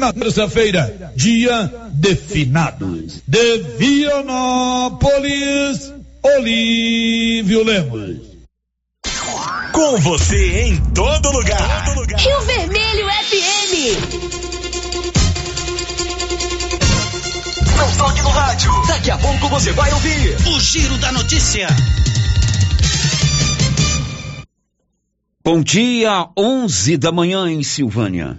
na terça-feira, dia de finados. De Vianópolis, Olívio Lemos. Com você em todo lugar. Todo lugar. Rio Vermelho FM. Não toque no rádio. Daqui a pouco você vai ouvir o Giro da Notícia. Bom dia, 11 da manhã em Silvânia.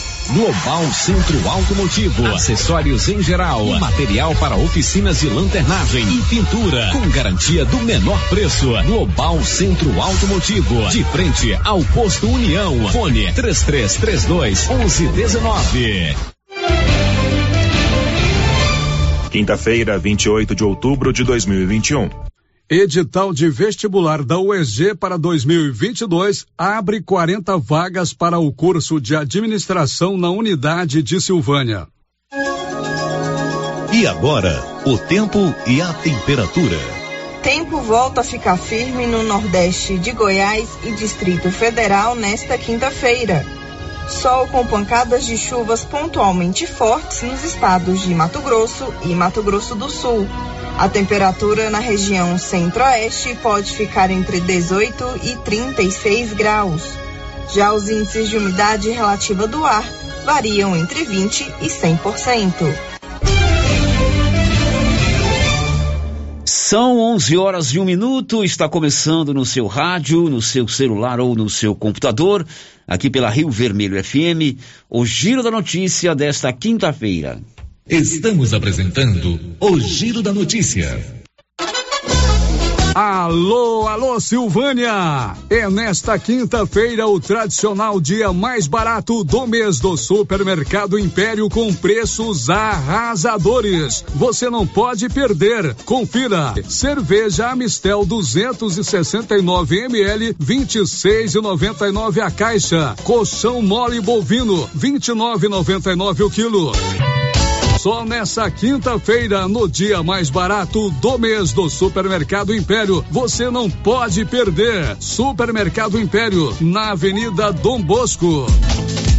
Global Centro Automotivo, acessórios em geral, material para oficinas de lanternagem e pintura, com garantia do menor preço. Global Centro Automotivo, de frente ao posto União. Fone 3332 1119. Quinta-feira, 28 de outubro de 2021. Edital de vestibular da UEG para 2022 abre 40 vagas para o curso de administração na unidade de Silvânia. E agora, o tempo e a temperatura. Tempo volta a ficar firme no Nordeste de Goiás e Distrito Federal nesta quinta-feira. Sol com pancadas de chuvas pontualmente fortes nos estados de Mato Grosso e Mato Grosso do Sul a temperatura na região centro-oeste pode ficar entre 18 e 36 graus. Já os índices de umidade relativa do ar variam entre 20 e 100%. São 11 horas e um minuto, está começando no seu rádio, no seu celular ou no seu computador, aqui pela Rio Vermelho FM, o Giro da Notícia desta quinta-feira. Estamos apresentando o Giro da Notícia. Alô, alô Silvânia! É nesta quinta-feira o tradicional dia mais barato do mês do Supermercado Império com preços arrasadores. Você não pode perder. Confira. Cerveja Amistel 269 ml 26,99 a caixa. Colchão mole bovino 29,99 o quilo. Só nessa quinta-feira, no dia mais barato do mês do Supermercado Império, você não pode perder. Supermercado Império, na Avenida Dom Bosco.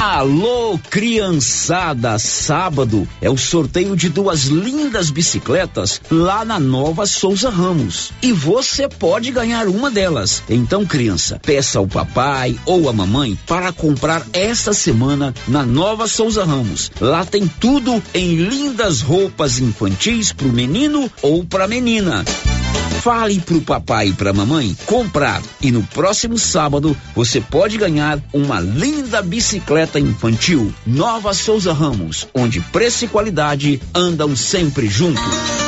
Alô, criançada! Sábado é o sorteio de duas lindas bicicletas lá na Nova Souza Ramos. E você pode ganhar uma delas. Então, criança, peça ao papai ou à mamãe para comprar esta semana na Nova Souza Ramos. Lá tem tudo em lindas roupas infantis para o menino ou para a menina. Fale pro papai e pra mamãe comprar e no próximo sábado você pode ganhar uma linda bicicleta infantil Nova Souza Ramos, onde preço e qualidade andam sempre juntos.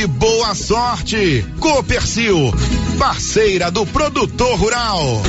boa sorte. Copercil, parceira do produtor rural.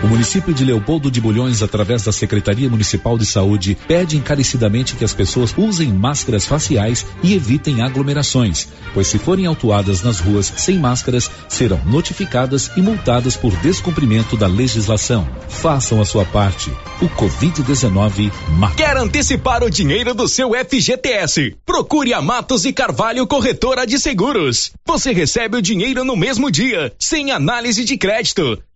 O município de Leopoldo de Bulhões, através da Secretaria Municipal de Saúde, pede encarecidamente que as pessoas usem máscaras faciais e evitem aglomerações, pois se forem autuadas nas ruas sem máscaras, serão notificadas e multadas por descumprimento da legislação. Façam a sua parte. O Covid-19 mata. Quer antecipar o dinheiro do seu FGTS? Procure a Matos e Carvalho Corretora de Seguros. Você recebe o dinheiro no mesmo dia, sem análise de crédito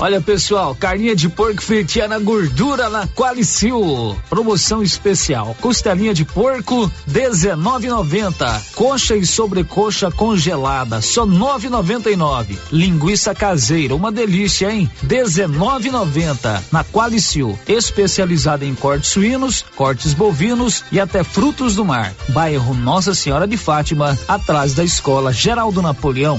Olha pessoal, carninha de porco fritinha na gordura na Qualicil. Promoção especial. Costelinha de porco 19,90. Coxa e sobrecoxa congelada só 9,99. Linguiça caseira, uma delícia, hein? 19,90 na Qualicil. Especializada em cortes suínos, cortes bovinos e até frutos do mar. Bairro Nossa Senhora de Fátima, atrás da Escola Geraldo Napoleão.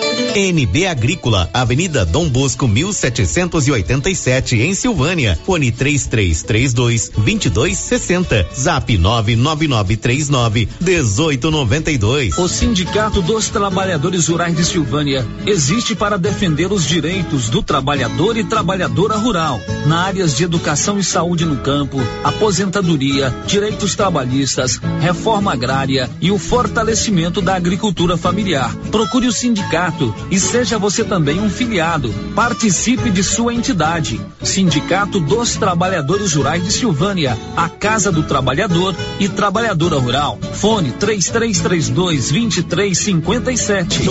NB Agrícola, Avenida Dom Bosco 1787 em Silvânia. Fone 3332 2260. Zap 99939 1892. O Sindicato dos Trabalhadores Rurais de Silvânia existe para defender os direitos do trabalhador e trabalhadora rural na áreas de educação e saúde no campo, aposentadoria, direitos trabalhistas, reforma agrária e o fortalecimento da agricultura familiar. Procure o sindicato e seja você também um filiado. Participe de sua entidade. Sindicato dos Trabalhadores Rurais de Silvânia, a Casa do Trabalhador e Trabalhadora Rural. Fone 3332 2357.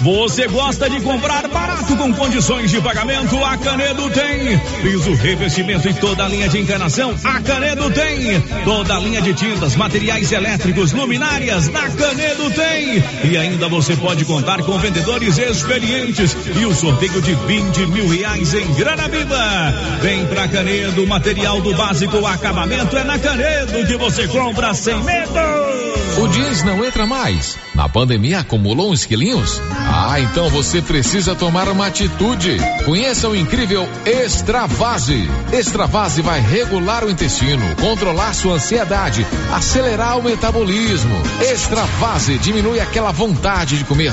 Você gosta de comprar barato com condições de pagamento? A Canedo tem. Piso, revestimento e toda a linha de encanação? A Canedo tem. Toda a linha de tintas, materiais elétricos, luminárias? Na Canedo tem. E ainda você pode contar com vendedores experientes e o sorteio de 20 mil reais em grana viva. Vem pra Canedo, material do básico, acabamento é na Canedo que você compra sem medo. O jeans não entra mais. Na pandemia acumulou uns quilinhos? Ah, então você precisa tomar uma atitude. Conheça o incrível Extravase. Extravase vai regular o intestino, controlar sua ansiedade, acelerar o metabolismo. Extravase diminui aquela vontade de comer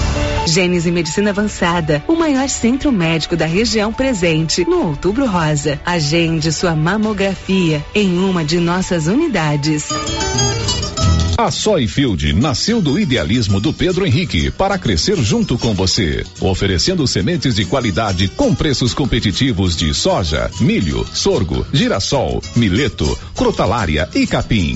Gênese Medicina Avançada, o maior centro médico da região presente no Outubro Rosa. Agende sua mamografia em uma de nossas unidades. A Soyfield nasceu do idealismo do Pedro Henrique para crescer junto com você, oferecendo sementes de qualidade com preços competitivos de soja, milho, sorgo, girassol, mileto, crotalária e capim.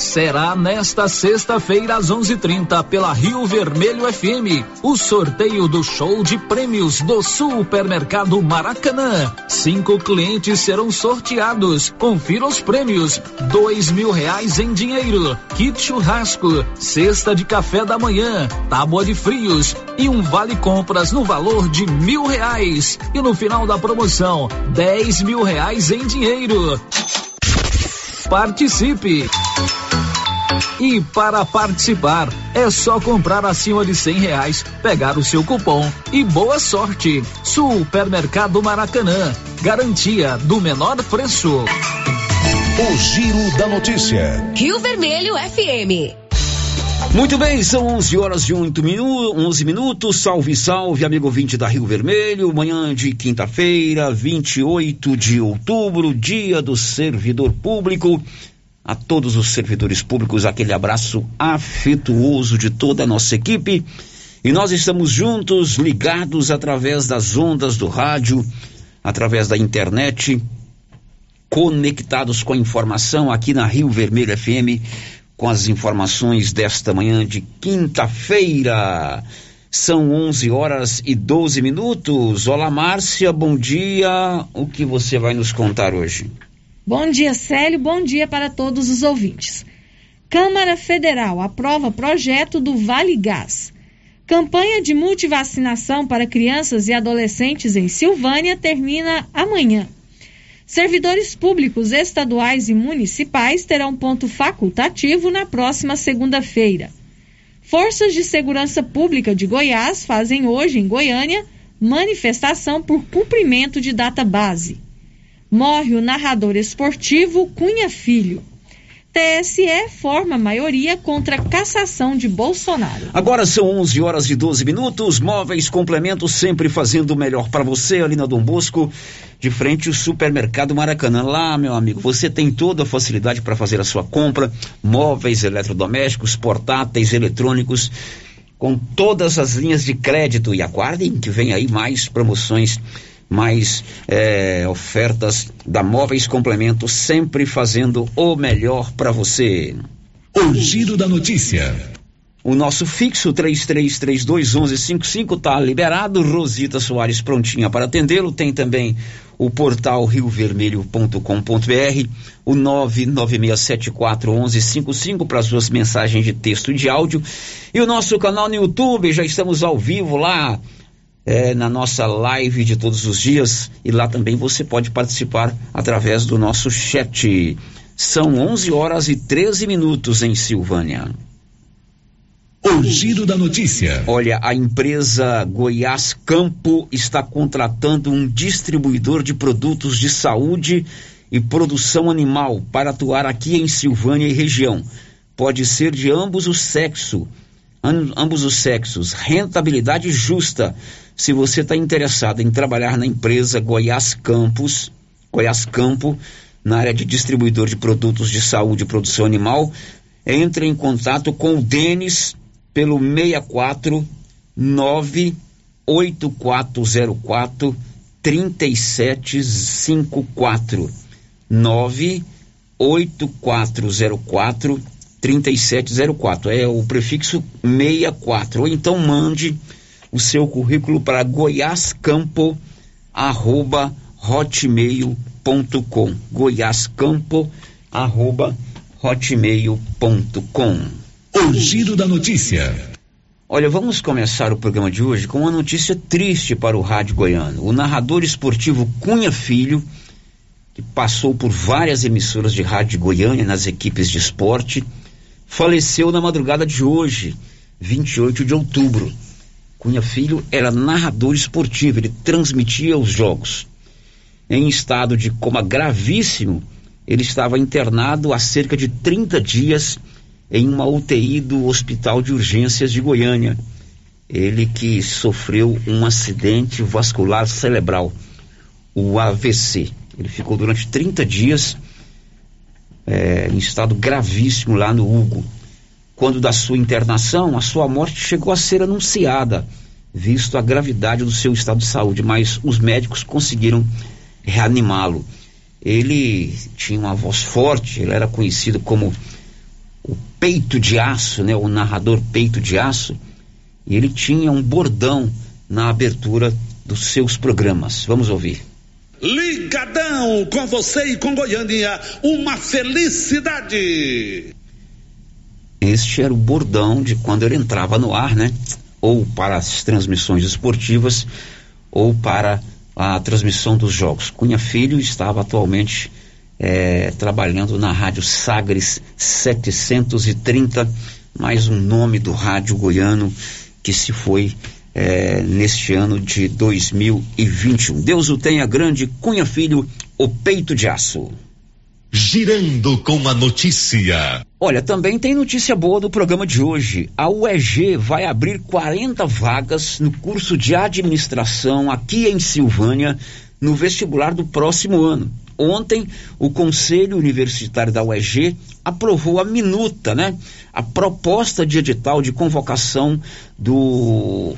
Será nesta sexta-feira às 11:30 pela Rio Vermelho FM o sorteio do show de prêmios do Supermercado Maracanã. Cinco clientes serão sorteados. Confira os prêmios: dois mil reais em dinheiro, kit churrasco, cesta de café da manhã, tábua de frios e um vale compras no valor de mil reais. E no final da promoção, dez mil reais em dinheiro. Participe! E para participar, é só comprar acima de cem reais, pegar o seu cupom e boa sorte. Supermercado Maracanã, garantia do menor preço. O Giro da Notícia. Rio Vermelho FM. Muito bem, são 11 horas e 8 minutos, 11 minutos. Salve, salve, amigo ouvinte da Rio Vermelho. Manhã de quinta-feira, 28 de outubro, dia do servidor público. A todos os servidores públicos, aquele abraço afetuoso de toda a nossa equipe. E nós estamos juntos, ligados através das ondas do rádio, através da internet, conectados com a informação aqui na Rio Vermelho FM, com as informações desta manhã de quinta-feira. São 11 horas e 12 minutos. Olá, Márcia, bom dia. O que você vai nos contar hoje? Bom dia, Célio. Bom dia para todos os ouvintes. Câmara Federal aprova projeto do Vale Gás. Campanha de multivacinação para crianças e adolescentes em Silvânia termina amanhã. Servidores públicos estaduais e municipais terão ponto facultativo na próxima segunda-feira. Forças de Segurança Pública de Goiás fazem hoje em Goiânia manifestação por cumprimento de data base. Morre o narrador esportivo Cunha Filho. TSE forma maioria contra a cassação de Bolsonaro. Agora são 11 horas e 12 minutos. Móveis Complementos sempre fazendo o melhor para você ali na Dom Bosco, de frente ao Supermercado Maracanã. Lá, meu amigo, você tem toda a facilidade para fazer a sua compra: móveis, eletrodomésticos, portáteis, eletrônicos, com todas as linhas de crédito. E aguardem que vem aí mais promoções mais é, ofertas da Móveis Complemento, sempre fazendo o melhor para você. O Giro da Notícia. O nosso fixo 33321155 está liberado. Rosita Soares prontinha para atendê-lo. Tem também o portal riovermelho.com.br, o 996741155 para suas mensagens de texto e de áudio. E o nosso canal no YouTube, já estamos ao vivo lá é, na nossa live de todos os dias e lá também você pode participar através do nosso chat. São 11 horas e 13 minutos em Silvânia. O giro da notícia. Olha, a empresa Goiás Campo está contratando um distribuidor de produtos de saúde e produção animal para atuar aqui em Silvânia e região. Pode ser de ambos os sexos, ambos os sexos, rentabilidade justa. Se você está interessado em trabalhar na empresa Goiás Campos, Goiás Campo, na área de distribuidor de produtos de saúde e produção animal, entre em contato com o Denis pelo 64 98404 3754 98404 3704 é o prefixo 64 ou então mande o seu currículo para goiascampo@hotmail.com. goiascampo@hotmail.com. O Giro da Notícia. Olha, vamos começar o programa de hoje com uma notícia triste para o rádio goiano. O narrador esportivo Cunha Filho, que passou por várias emissoras de rádio de Goiânia nas equipes de esporte, faleceu na madrugada de hoje, 28 de outubro. Cunha Filho era narrador esportivo, ele transmitia os jogos. Em estado de coma gravíssimo, ele estava internado há cerca de 30 dias em uma UTI do Hospital de Urgências de Goiânia. Ele que sofreu um acidente vascular cerebral, o AVC. Ele ficou durante 30 dias é, em estado gravíssimo lá no Hugo. Quando da sua internação, a sua morte chegou a ser anunciada, visto a gravidade do seu estado de saúde, mas os médicos conseguiram reanimá-lo. Ele tinha uma voz forte, ele era conhecido como o peito de aço, né, o narrador peito de aço, e ele tinha um bordão na abertura dos seus programas. Vamos ouvir. Ligadão com você e com Goiânia, uma felicidade. Este era o bordão de quando ele entrava no ar, né? Ou para as transmissões esportivas, ou para a transmissão dos jogos. Cunha Filho estava atualmente é, trabalhando na Rádio Sagres 730, mais um nome do rádio goiano que se foi é, neste ano de 2021. Deus o tenha grande, Cunha Filho, o peito de aço. Girando com a notícia. Olha, também tem notícia boa do programa de hoje. A UEG vai abrir 40 vagas no curso de administração aqui em Silvânia no vestibular do próximo ano. Ontem, o Conselho Universitário da UEG aprovou a minuta, né? A proposta de edital de convocação do,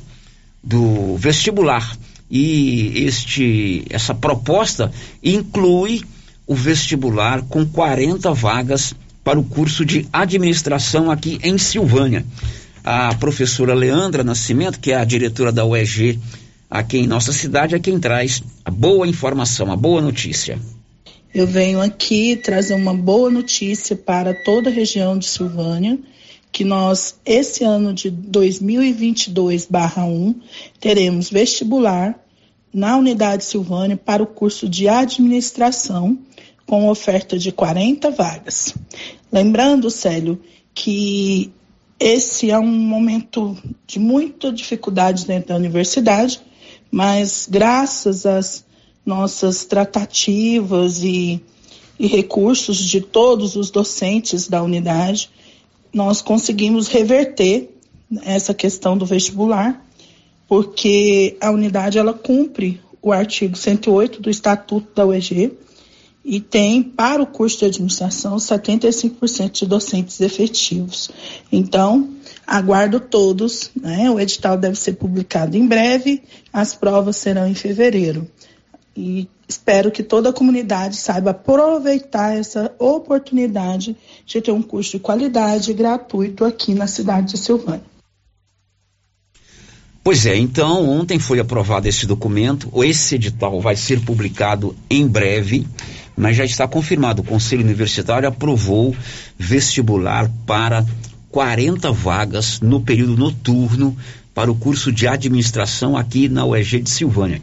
do vestibular. E este, essa proposta inclui o vestibular com 40 vagas para o curso de administração aqui em Silvânia. A professora Leandra Nascimento, que é a diretora da UEG aqui em nossa cidade, é quem traz a boa informação, a boa notícia. Eu venho aqui trazer uma boa notícia para toda a região de Silvânia, que nós, esse ano de 2022-1, teremos vestibular na unidade Silvânia para o curso de administração com oferta de 40 vagas. Lembrando, Célio, que esse é um momento de muita dificuldade dentro da universidade, mas graças às nossas tratativas e, e recursos de todos os docentes da unidade, nós conseguimos reverter essa questão do vestibular, porque a unidade ela cumpre o artigo 108 do Estatuto da UEG, e tem para o curso de administração 75% de docentes efetivos. Então, aguardo todos, né? O edital deve ser publicado em breve, as provas serão em fevereiro. E espero que toda a comunidade saiba aproveitar essa oportunidade de ter um curso de qualidade gratuito aqui na cidade de Silvânia. Pois é, então ontem foi aprovado esse documento, esse edital vai ser publicado em breve mas já está confirmado. O Conselho Universitário aprovou vestibular para 40 vagas no período noturno para o curso de administração aqui na UEG de Silvânia.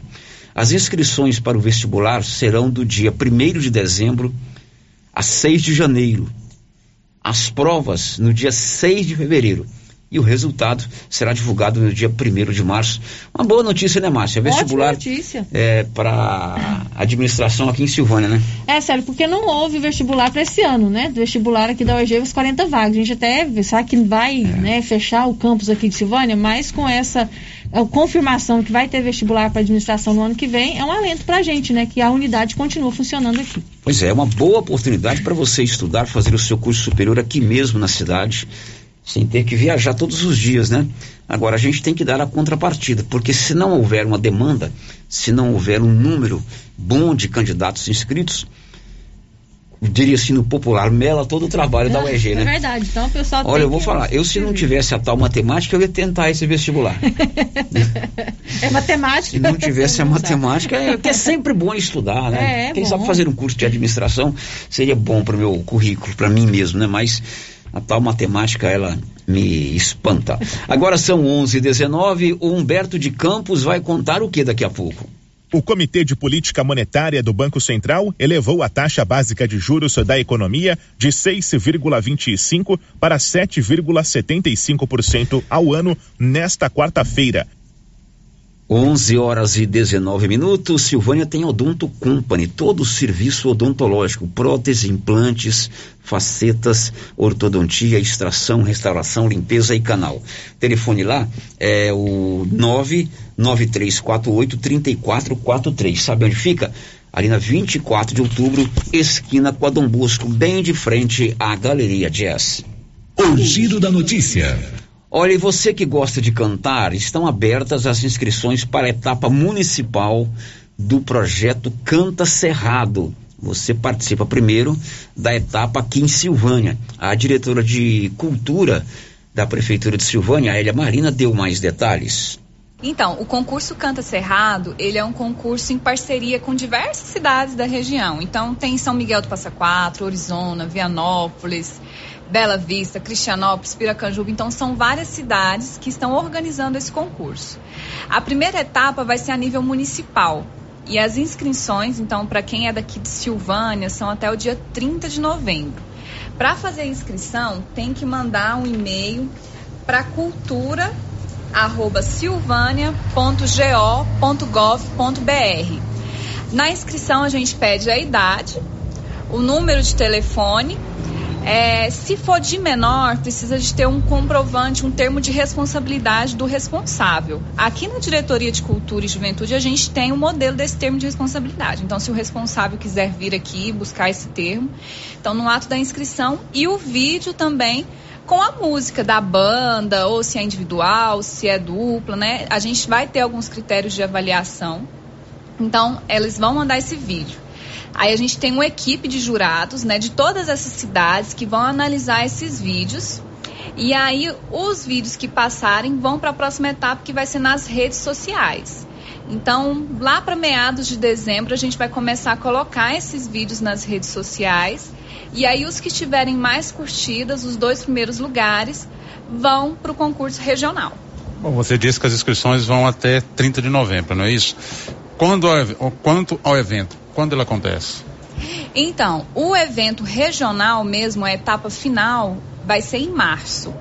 As inscrições para o vestibular serão do dia 1 de dezembro a 6 de janeiro. As provas no dia 6 de fevereiro e o resultado será divulgado no dia 1 de março. Uma boa notícia, né, Márcia? Vestibular notícia. É, para administração aqui em Silvânia, né? É, sério, porque não houve vestibular para esse ano, né? Vestibular aqui da UEG, os 40 vagas. A gente até sabe que vai é. né, fechar o campus aqui de Silvânia, mas com essa a confirmação que vai ter vestibular para administração no ano que vem, é um alento para a gente, né? Que a unidade continua funcionando aqui. Pois é, é uma boa oportunidade para você estudar, fazer o seu curso superior aqui mesmo na cidade sem ter que viajar todos os dias, né? Agora a gente tem que dar a contrapartida, porque se não houver uma demanda, se não houver um número bom de candidatos inscritos, diria assim no popular, mela todo o trabalho é, da UEG, né? É verdade. Então o pessoal Olha, eu vou falar, eu se não tivesse a tal matemática, eu ia tentar esse vestibular. é matemática. Se não tivesse a matemática, é, que é sempre bom estudar, né? É, é Quem bom. sabe fazer um curso de administração seria bom para o meu currículo, para mim mesmo, né? Mas a tal matemática ela me espanta. Agora são 11:19. O Humberto de Campos vai contar o que daqui a pouco. O Comitê de Política Monetária do Banco Central elevou a taxa básica de juros da economia de 6,25 para 7,75% ao ano nesta quarta-feira, 11 horas e 19 minutos. Silvânia tem Odonto Company, todo o serviço odontológico, prótese, implantes, facetas, ortodontia, extração, restauração, limpeza e canal. Telefone lá é o 99348 3443. Sabe onde fica? Ali na 24 de outubro, esquina com Bosco, bem de frente à Galeria Jazz. O giro da notícia. Olha, e você que gosta de cantar, estão abertas as inscrições para a etapa municipal do projeto Canta Cerrado. Você participa primeiro da etapa aqui em Silvânia. A diretora de Cultura da Prefeitura de Silvânia, Elia Marina, deu mais detalhes. Então, o concurso Canta Cerrado, ele é um concurso em parceria com diversas cidades da região. Então, tem São Miguel do Passa Quatro, Orizona, Vianópolis, Bela Vista, Cristianópolis, Piracanjuba. Então, são várias cidades que estão organizando esse concurso. A primeira etapa vai ser a nível municipal. E as inscrições, então, para quem é daqui de Silvânia, são até o dia 30 de novembro. Para fazer a inscrição, tem que mandar um e-mail para cultura Na inscrição a gente pede a idade, o número de telefone é, se for de menor, precisa de ter um comprovante, um termo de responsabilidade do responsável. Aqui na Diretoria de Cultura e Juventude, a gente tem um modelo desse termo de responsabilidade. Então, se o responsável quiser vir aqui buscar esse termo, então no ato da inscrição e o vídeo também com a música da banda, ou se é individual, se é dupla, né? A gente vai ter alguns critérios de avaliação. Então, eles vão mandar esse vídeo. Aí a gente tem uma equipe de jurados, né, de todas essas cidades que vão analisar esses vídeos. E aí os vídeos que passarem vão para a próxima etapa que vai ser nas redes sociais. Então, lá para meados de dezembro, a gente vai começar a colocar esses vídeos nas redes sociais. E aí, os que tiverem mais curtidas, os dois primeiros lugares, vão para o concurso regional. Bom, você disse que as inscrições vão até 30 de novembro, não é isso? Quando, quanto ao evento, quando ele acontece? Então, o evento regional mesmo, a etapa final, vai ser em março.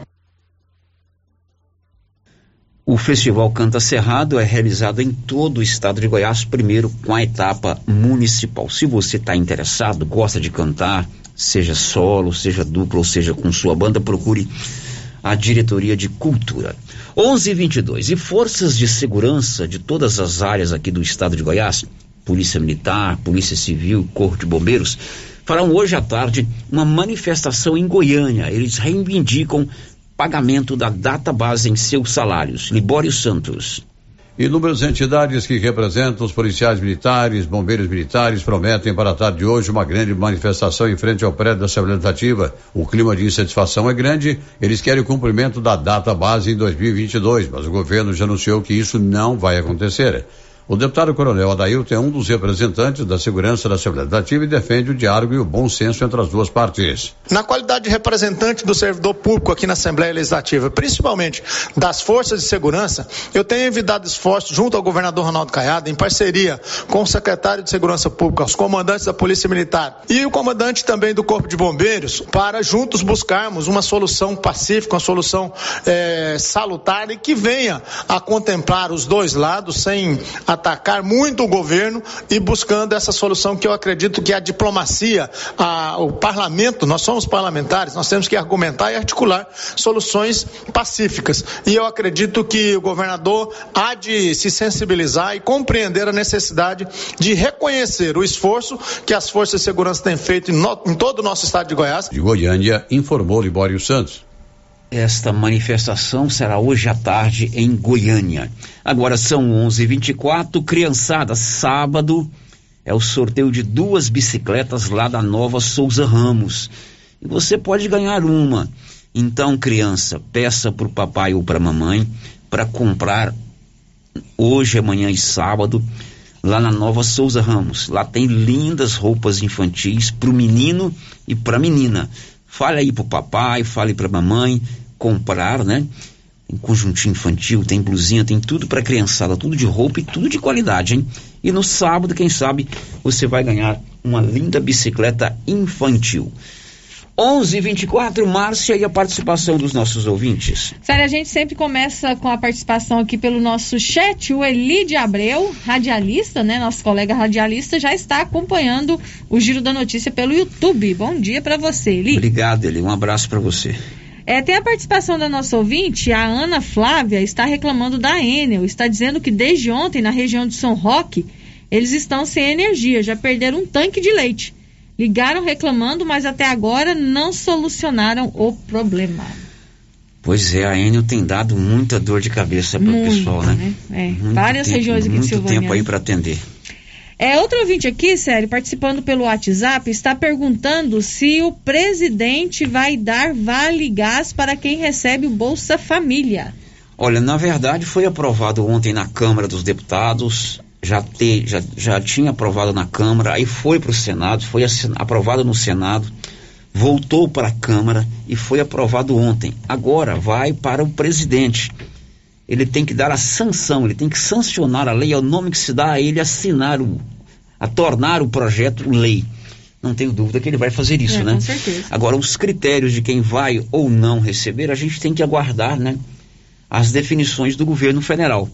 O Festival Canta Cerrado é realizado em todo o estado de Goiás, primeiro com a etapa municipal. Se você está interessado, gosta de cantar, seja solo, seja duplo ou seja com sua banda, procure a Diretoria de Cultura. 11:22 e forças de segurança de todas as áreas aqui do estado de Goiás Polícia Militar, Polícia Civil, Corpo de Bombeiros, farão hoje à tarde uma manifestação em Goiânia. Eles reivindicam pagamento da data base em seus salários. Libório Santos. Inúmeras entidades que representam os policiais militares, bombeiros militares, prometem para a tarde de hoje uma grande manifestação em frente ao prédio da Assembleia Legislativa. O clima de insatisfação é grande, eles querem o cumprimento da data base em 2022, mas o governo já anunciou que isso não vai acontecer. O deputado Coronel Adailton é um dos representantes da segurança da Assembleia Legislativa e defende o diálogo e o bom senso entre as duas partes. Na qualidade de representante do servidor público aqui na Assembleia Legislativa, principalmente das forças de segurança, eu tenho evitado esforços junto ao governador Ronaldo Caiado, em parceria com o secretário de Segurança Pública, os comandantes da Polícia Militar e o comandante também do Corpo de Bombeiros, para juntos buscarmos uma solução pacífica, uma solução é, salutar e que venha a contemplar os dois lados sem a atacar muito o governo e buscando essa solução que eu acredito que a diplomacia, a, o parlamento, nós somos parlamentares, nós temos que argumentar e articular soluções pacíficas. E eu acredito que o governador há de se sensibilizar e compreender a necessidade de reconhecer o esforço que as forças de segurança têm feito em, no, em todo o nosso estado de Goiás. De Goiânia, informou Libório Santos. Esta manifestação será hoje à tarde em Goiânia. Agora são 11:24, criançada, sábado é o sorteio de duas bicicletas lá da Nova Souza Ramos. E você pode ganhar uma. Então, criança, peça para o papai ou para mamãe para comprar hoje, amanhã e sábado lá na Nova Souza Ramos. Lá tem lindas roupas infantis para o menino e para menina. Fale aí pro papai, fale pra mamãe, comprar, né? Tem conjuntinho infantil, tem blusinha, tem tudo para criançada, tudo de roupa e tudo de qualidade, hein? E no sábado, quem sabe, você vai ganhar uma linda bicicleta infantil. 11:24 Márcia e a participação dos nossos ouvintes. Sério, a gente sempre começa com a participação aqui pelo nosso chat. O Elide Abreu, radialista, né? Nosso colega radialista, já está acompanhando o Giro da Notícia pelo YouTube. Bom dia para você, Eli. Obrigado, Eli. Um abraço para você. É, tem a participação da nossa ouvinte, a Ana Flávia, está reclamando da Enel. Está dizendo que desde ontem, na região de São Roque, eles estão sem energia, já perderam um tanque de leite. Ligaram reclamando, mas até agora não solucionaram o problema. Pois é, a Enel tem dado muita dor de cabeça para o pessoal, né? né? É, várias tempo, regiões aqui muito de Silvânia. tempo aí para atender. É, outro ouvinte aqui, sério, participando pelo WhatsApp, está perguntando se o presidente vai dar vale gás para quem recebe o Bolsa Família. Olha, na verdade foi aprovado ontem na Câmara dos Deputados, já, te, já, já tinha aprovado na Câmara, aí foi para o Senado, foi aprovado no Senado, voltou para a Câmara e foi aprovado ontem. Agora vai para o presidente. Ele tem que dar a sanção, ele tem que sancionar a lei, é o nome que se dá a ele assinar, o, a tornar o projeto lei. Não tenho dúvida que ele vai fazer isso, É, né? com certeza. Agora, os critérios de quem vai ou não receber, a gente tem que aguardar, né? As definições do governo federal.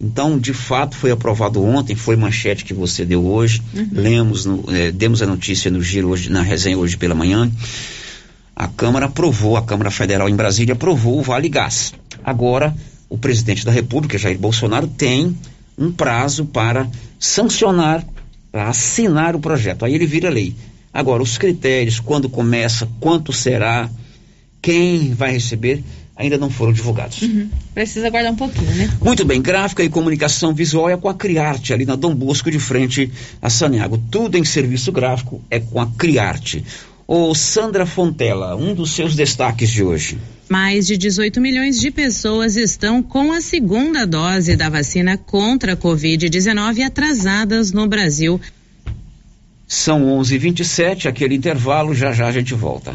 Então, de fato, foi aprovado ontem, foi manchete que você deu hoje. Uhum. Lemos, no, eh, demos a notícia no giro hoje, na resenha hoje pela manhã. A Câmara aprovou, a Câmara Federal em Brasília aprovou o Vale Gás. Agora, o presidente da República, Jair Bolsonaro, tem um prazo para sancionar, para assinar o projeto. Aí ele vira lei. Agora, os critérios, quando começa, quanto será, quem vai receber, ainda não foram divulgados. Uhum. Precisa aguardar um pouquinho, né? Muito bem, gráfica e comunicação visual é com a Criarte, ali na Dom Bosco, de frente a Saniago. Tudo em serviço gráfico é com a Criarte. Ô Sandra Fontela, um dos seus destaques de hoje. Mais de 18 milhões de pessoas estão com a segunda dose da vacina contra a Covid-19 atrasadas no Brasil. São 11h27, aquele intervalo, já já a gente volta.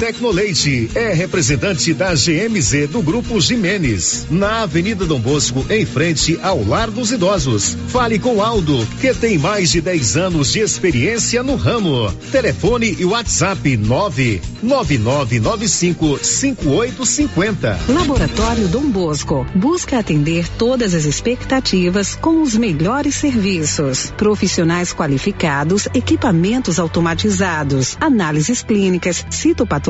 Tecnoleite é representante da GMZ do Grupo Jimenez, na Avenida Dom Bosco, em frente ao Lar dos Idosos. Fale com Aldo, que tem mais de 10 anos de experiência no ramo. Telefone e WhatsApp 999955850. Laboratório Dom Bosco busca atender todas as expectativas com os melhores serviços. Profissionais qualificados, equipamentos automatizados, análises clínicas, citopatologia,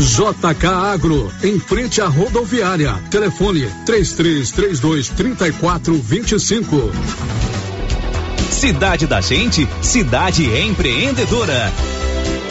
JK Agro, em frente à rodoviária. Telefone 3332 3425. Cidade da Gente, cidade empreendedora.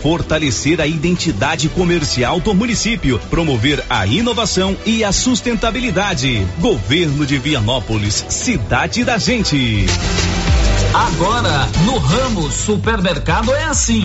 fortalecer a identidade comercial do município, promover a inovação e a sustentabilidade. Governo de Vianópolis, cidade da gente. Agora, no Ramos Supermercado é assim.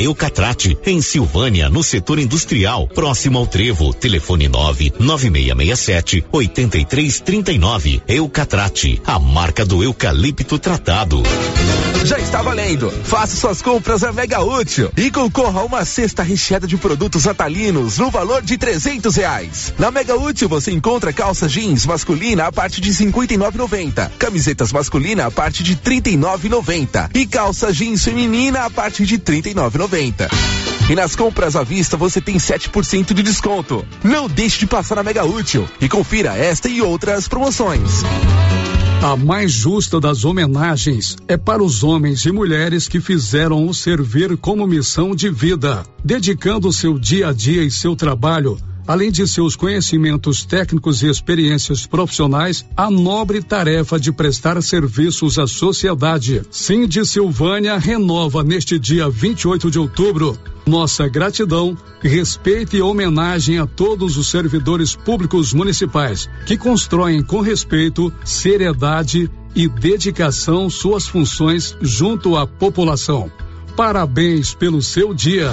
Eucatrate, em Silvânia, no setor industrial, próximo ao Trevo. Telefone 9 9667 8339. Eucatrate, a marca do eucalipto tratado. Já está valendo. Faça suas compras a Mega Útil e concorra a uma cesta recheada de produtos natalinos no valor de trezentos reais. Na Mega Útil você encontra calça jeans masculina a partir de cinquenta e camisetas masculina a partir de trinta e e calça jeans feminina a partir de trinta e noventa. E nas compras à vista você tem 7% de desconto. Não deixe de passar na Mega Útil e confira esta e outras promoções. A mais justa das homenagens é para os homens e mulheres que fizeram o servir como missão de vida, dedicando seu dia a dia e seu trabalho, além de seus conhecimentos técnicos e experiências profissionais, à nobre tarefa de prestar serviços à sociedade. De Silvânia renova neste dia 28 de outubro nossa gratidão, respeito e homenagem a todos os servidores públicos municipais que constroem com respeito, seriedade e dedicação suas funções junto à população. Parabéns pelo seu dia.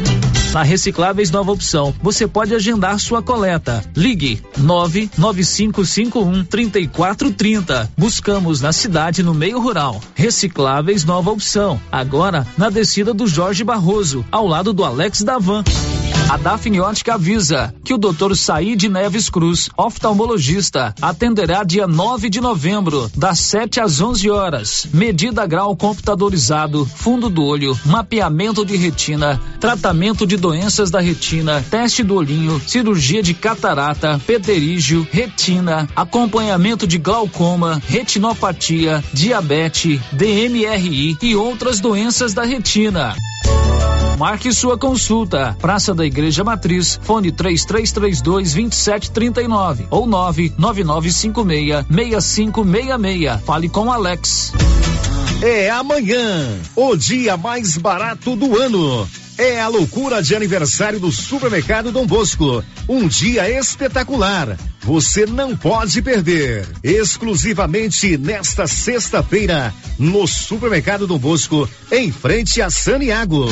Na Recicláveis Nova Opção, você pode agendar sua coleta. Ligue 99551 3430. Buscamos na cidade no meio rural. Recicláveis Nova Opção. Agora na descida do Jorge Barroso, ao lado do Alex Davan. A Dafniótica avisa que o Dr. Said Neves Cruz, oftalmologista, atenderá dia 9 de novembro, das 7 às 11 horas. Medida grau computadorizado, fundo do olho, mapeamento de retina, tratamento de doenças da retina, teste do olhinho, cirurgia de catarata, pterígio, retina, acompanhamento de glaucoma, retinopatia, diabetes, DMRI e outras doenças da retina. Marque sua consulta. Praça da Igreja Matriz, fone 3332 2739 ou 99956 6566. Fale com Alex. É amanhã, o dia mais barato do ano. É a loucura de aniversário do Supermercado Dom Bosco. Um dia espetacular. Você não pode perder. Exclusivamente nesta sexta-feira, no Supermercado Dom Bosco, em frente a Saniago.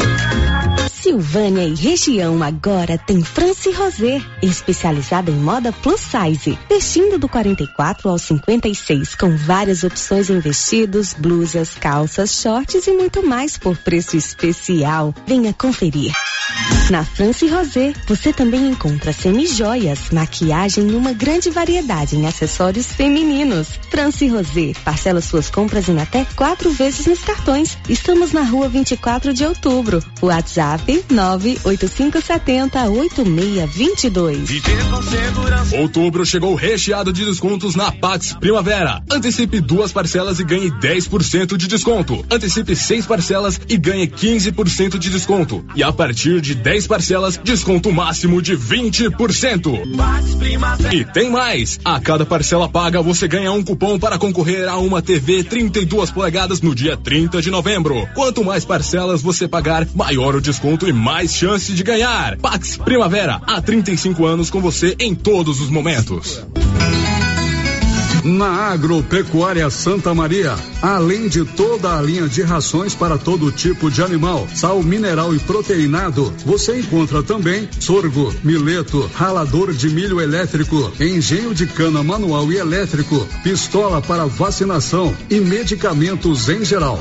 Silvânia e região agora tem France Rosé, especializada em moda plus size, vestindo do 44 ao 56, com várias opções em vestidos, blusas, calças, shorts e muito mais por preço especial. Venha conferir. Na France Rosé, você também encontra semijoias, maquiagem e uma grande variedade em acessórios femininos. France Rosé, parcela suas compras em até quatro vezes nos cartões. Estamos na rua 24 de outubro. WhatsApp 98570 8622. Outubro chegou recheado de descontos na Pax Primavera. Antecipe duas parcelas e ganhe 10% de desconto. Antecipe seis parcelas e ganhe 15% de desconto. E a partir de 10 parcelas, desconto máximo de 20%. E tem mais! A cada parcela paga, você ganha um cupom para concorrer a uma TV 32 polegadas no dia 30 de novembro. Quanto mais parcelas você pagar, maior o desconto e mais chance de ganhar. Pax Primavera, há 35 anos com você em todos os momentos. Na Agropecuária Santa Maria, além de toda a linha de rações para todo tipo de animal, sal mineral e proteinado, você encontra também sorgo, mileto, ralador de milho elétrico, engenho de cana manual e elétrico, pistola para vacinação e medicamentos em geral.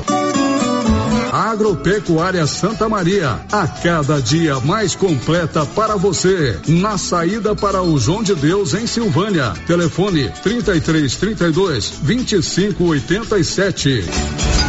Agropecuária Santa Maria, a cada dia mais completa para você. Na saída para o João de Deus em Silvânia. Telefone 33 32 25 87.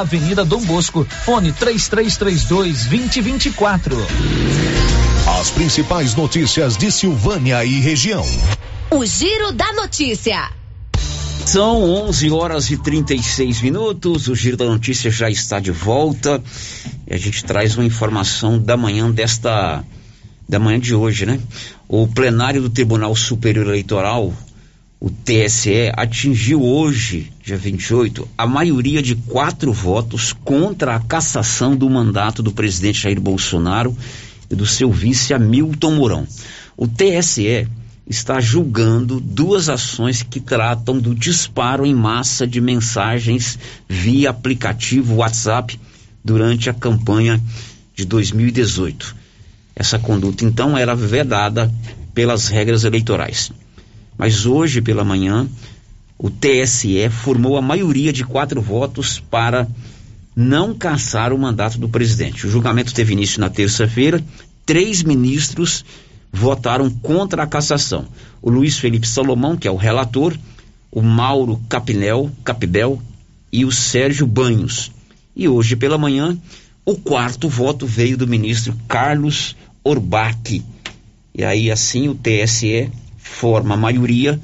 Avenida Dom Bosco, fone 3332 2024. As principais notícias de Silvânia e região. O Giro da Notícia. São 11 horas e 36 minutos. O Giro da Notícia já está de volta. E a gente traz uma informação da manhã desta. da manhã de hoje, né? O plenário do Tribunal Superior Eleitoral o TSE atingiu hoje, dia 28, a maioria de quatro votos contra a cassação do mandato do presidente Jair Bolsonaro e do seu vice Hamilton Mourão. O TSE está julgando duas ações que tratam do disparo em massa de mensagens via aplicativo WhatsApp durante a campanha de 2018. Essa conduta, então, era vedada pelas regras eleitorais. Mas hoje pela manhã, o TSE formou a maioria de quatro votos para não cassar o mandato do presidente. O julgamento teve início na terça-feira. Três ministros votaram contra a cassação. O Luiz Felipe Salomão, que é o relator, o Mauro Capinel, Capibel e o Sérgio Banhos. E hoje pela manhã, o quarto voto veio do ministro Carlos Orbach. E aí assim o TSE forma a maioria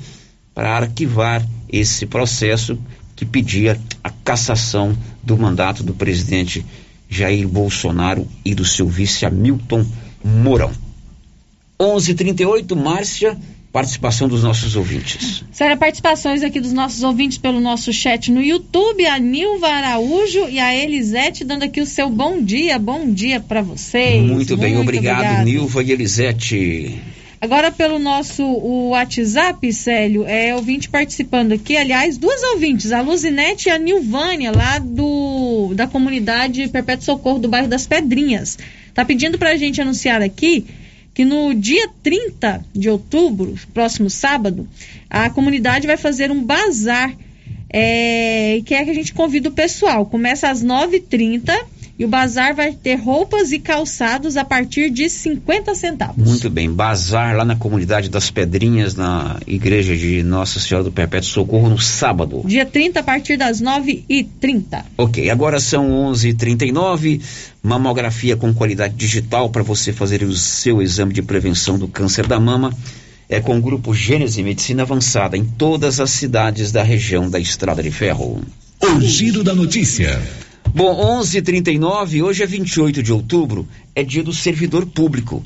para arquivar esse processo que pedia a cassação do mandato do presidente Jair Bolsonaro e do seu vice Hamilton Mourão. 11:38 Márcia, participação dos nossos ouvintes. Sério, participações aqui dos nossos ouvintes pelo nosso chat no YouTube, a Nilva Araújo e a Elisete dando aqui o seu bom dia, bom dia para vocês. Muito bem, Muito obrigado, obrigado. Nilva e Elisete. Agora pelo nosso o WhatsApp, Célio, é ouvinte participando aqui, aliás, duas ouvintes, a Luzinete e a Nilvânia, lá do da comunidade Perpétuo Socorro do bairro das Pedrinhas. Tá pedindo pra gente anunciar aqui que no dia 30 de outubro, próximo sábado, a comunidade vai fazer um bazar é, e quer que a gente convide o pessoal. Começa às 9h30 E o bazar vai ter roupas e calçados a partir de 50 centavos. Muito bem, bazar lá na comunidade das Pedrinhas, na igreja de Nossa Senhora do Perpétuo Socorro, no sábado. Dia 30, a partir das 9h30. Ok, agora são 11h39. Mamografia com qualidade digital para você fazer o seu exame de prevenção do câncer da mama. É com o grupo Gênese Medicina Avançada em todas as cidades da região da Estrada de Ferro. O giro da notícia. Bom, 11:39. Hoje é 28 de outubro, é dia do servidor público.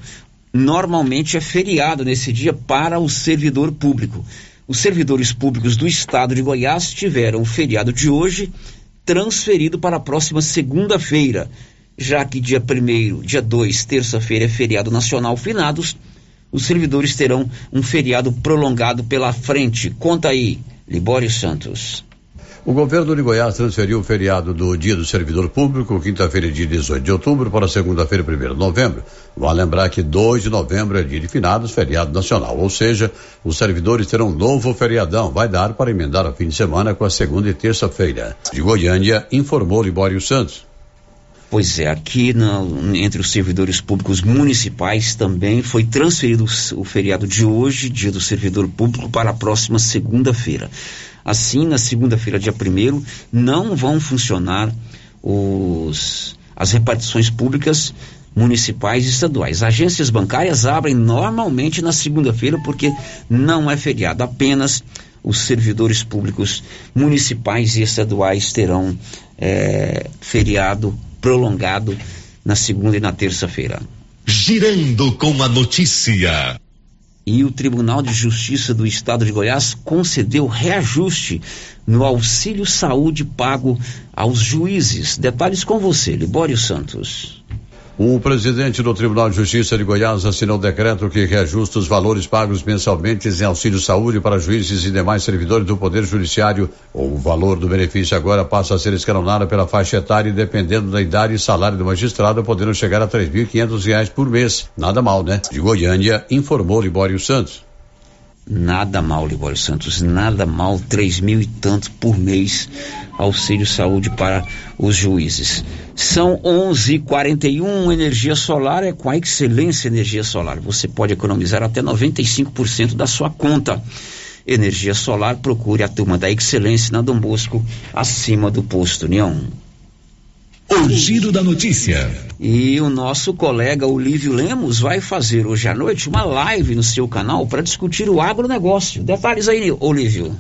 Normalmente é feriado nesse dia para o servidor público. Os servidores públicos do estado de Goiás tiveram o feriado de hoje transferido para a próxima segunda-feira, já que dia 1 dia 2, terça-feira, é feriado nacional finados. Os servidores terão um feriado prolongado pela frente. Conta aí, Libório Santos. O governo de Goiás transferiu o feriado do Dia do Servidor Público, quinta-feira, dia 18 de outubro, para segunda-feira, 1 de novembro. Vale lembrar que 2 de novembro é dia de finados, feriado nacional, ou seja, os servidores terão um novo feriadão. Vai dar para emendar o fim de semana com a segunda e terça-feira. De Goiânia, informou Libório Santos. Pois é, aqui no, entre os servidores públicos municipais também foi transferido o feriado de hoje, dia do servidor público, para a próxima segunda-feira. Assim, na segunda-feira, dia 1 não vão funcionar os, as repartições públicas municipais e estaduais. Agências bancárias abrem normalmente na segunda-feira porque não é feriado. Apenas os servidores públicos municipais e estaduais terão é, feriado prolongado na segunda e na terça-feira. Girando com a notícia e o Tribunal de Justiça do Estado de Goiás concedeu reajuste no auxílio saúde pago aos juízes. Detalhes com você, Libório Santos. O presidente do Tribunal de Justiça de Goiás assinou decreto que reajusta os valores pagos mensalmente em auxílio saúde para juízes e demais servidores do Poder Judiciário. O valor do benefício agora passa a ser escalonado pela faixa etária e dependendo da idade e salário do magistrado, podendo chegar a quinhentos reais por mês. Nada mal, né? De Goiânia, informou Libório Santos. Nada mal, Libório Santos, nada mal, três mil e tanto por mês auxílio saúde para os juízes. São 11:41 energia solar é com a excelência energia solar. Você pode economizar até 95% da sua conta. Energia solar, procure a turma da excelência na Dom Bosco, acima do posto União. O giro da notícia. E o nosso colega Olívio Lemos vai fazer hoje à noite uma live no seu canal para discutir o agronegócio. Detalhes aí, Olívio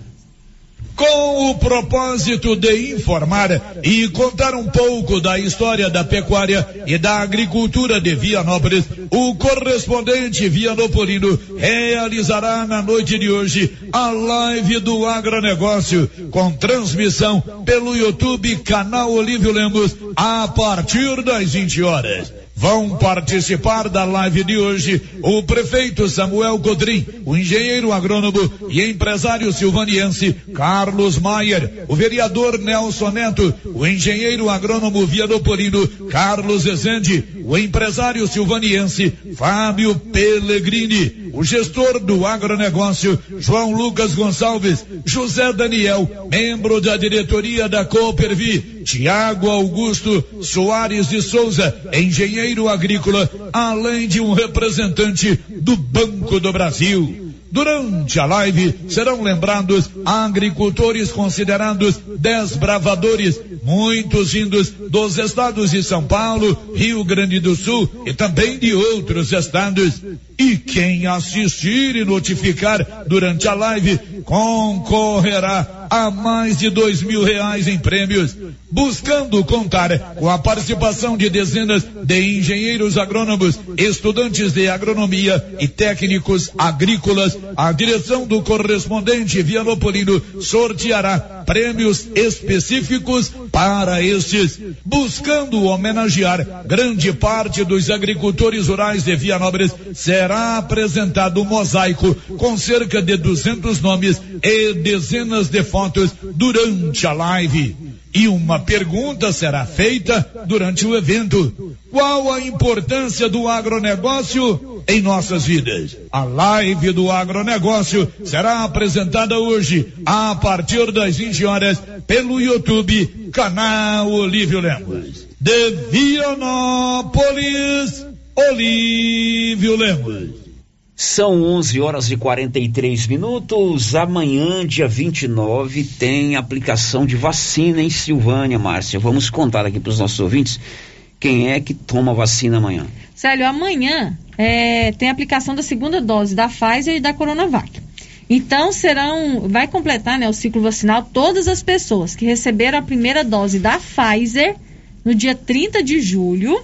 com o propósito de informar e contar um pouco da história da pecuária e da agricultura de Vianópolis, o correspondente Vianopolino realizará na noite de hoje a live do agronegócio com transmissão pelo YouTube canal Olívio Lemos a partir das 20 horas. Vão participar da live de hoje o prefeito Samuel Codrim, o engenheiro agrônomo e empresário silvaniense Carlos Maier, o vereador Nelson Neto, o engenheiro agrônomo viadopolino Carlos Ezende, o empresário silvaniense Fábio Pellegrini, o gestor do agronegócio João Lucas Gonçalves, José Daniel, membro da diretoria da Coopervi, Tiago Augusto Soares de Souza, engenheiro agrícola, além de um representante do Banco do Brasil. Durante a live serão lembrados agricultores considerados desbravadores, muitos vindos dos estados de São Paulo, Rio Grande do Sul e também de outros estados. E quem assistir e notificar durante a live concorrerá a mais de dois mil reais em prêmios, buscando contar com a participação de dezenas de engenheiros agrônomos, estudantes de agronomia e técnicos agrícolas. A direção do correspondente Vianopolino sorteará prêmios específicos para estes, buscando homenagear grande parte dos agricultores rurais de Vianópolis será apresentado um mosaico com cerca de 200 nomes e dezenas de fotos durante a live. E uma pergunta será feita durante o evento: qual a importância do agronegócio em nossas vidas? A live do agronegócio será apresentada hoje a partir das 20 horas pelo YouTube, canal Olívio Lemos. de Vianópolis, Olívio Lemos. São 11 horas e 43 minutos. Amanhã, dia 29, tem aplicação de vacina em Silvânia, Márcia. Vamos contar aqui para os nossos ouvintes quem é que toma vacina amanhã. Célio, amanhã é, tem aplicação da segunda dose da Pfizer e da Coronavac. Então serão, vai completar né, o ciclo vacinal todas as pessoas que receberam a primeira dose da Pfizer no dia 30 de julho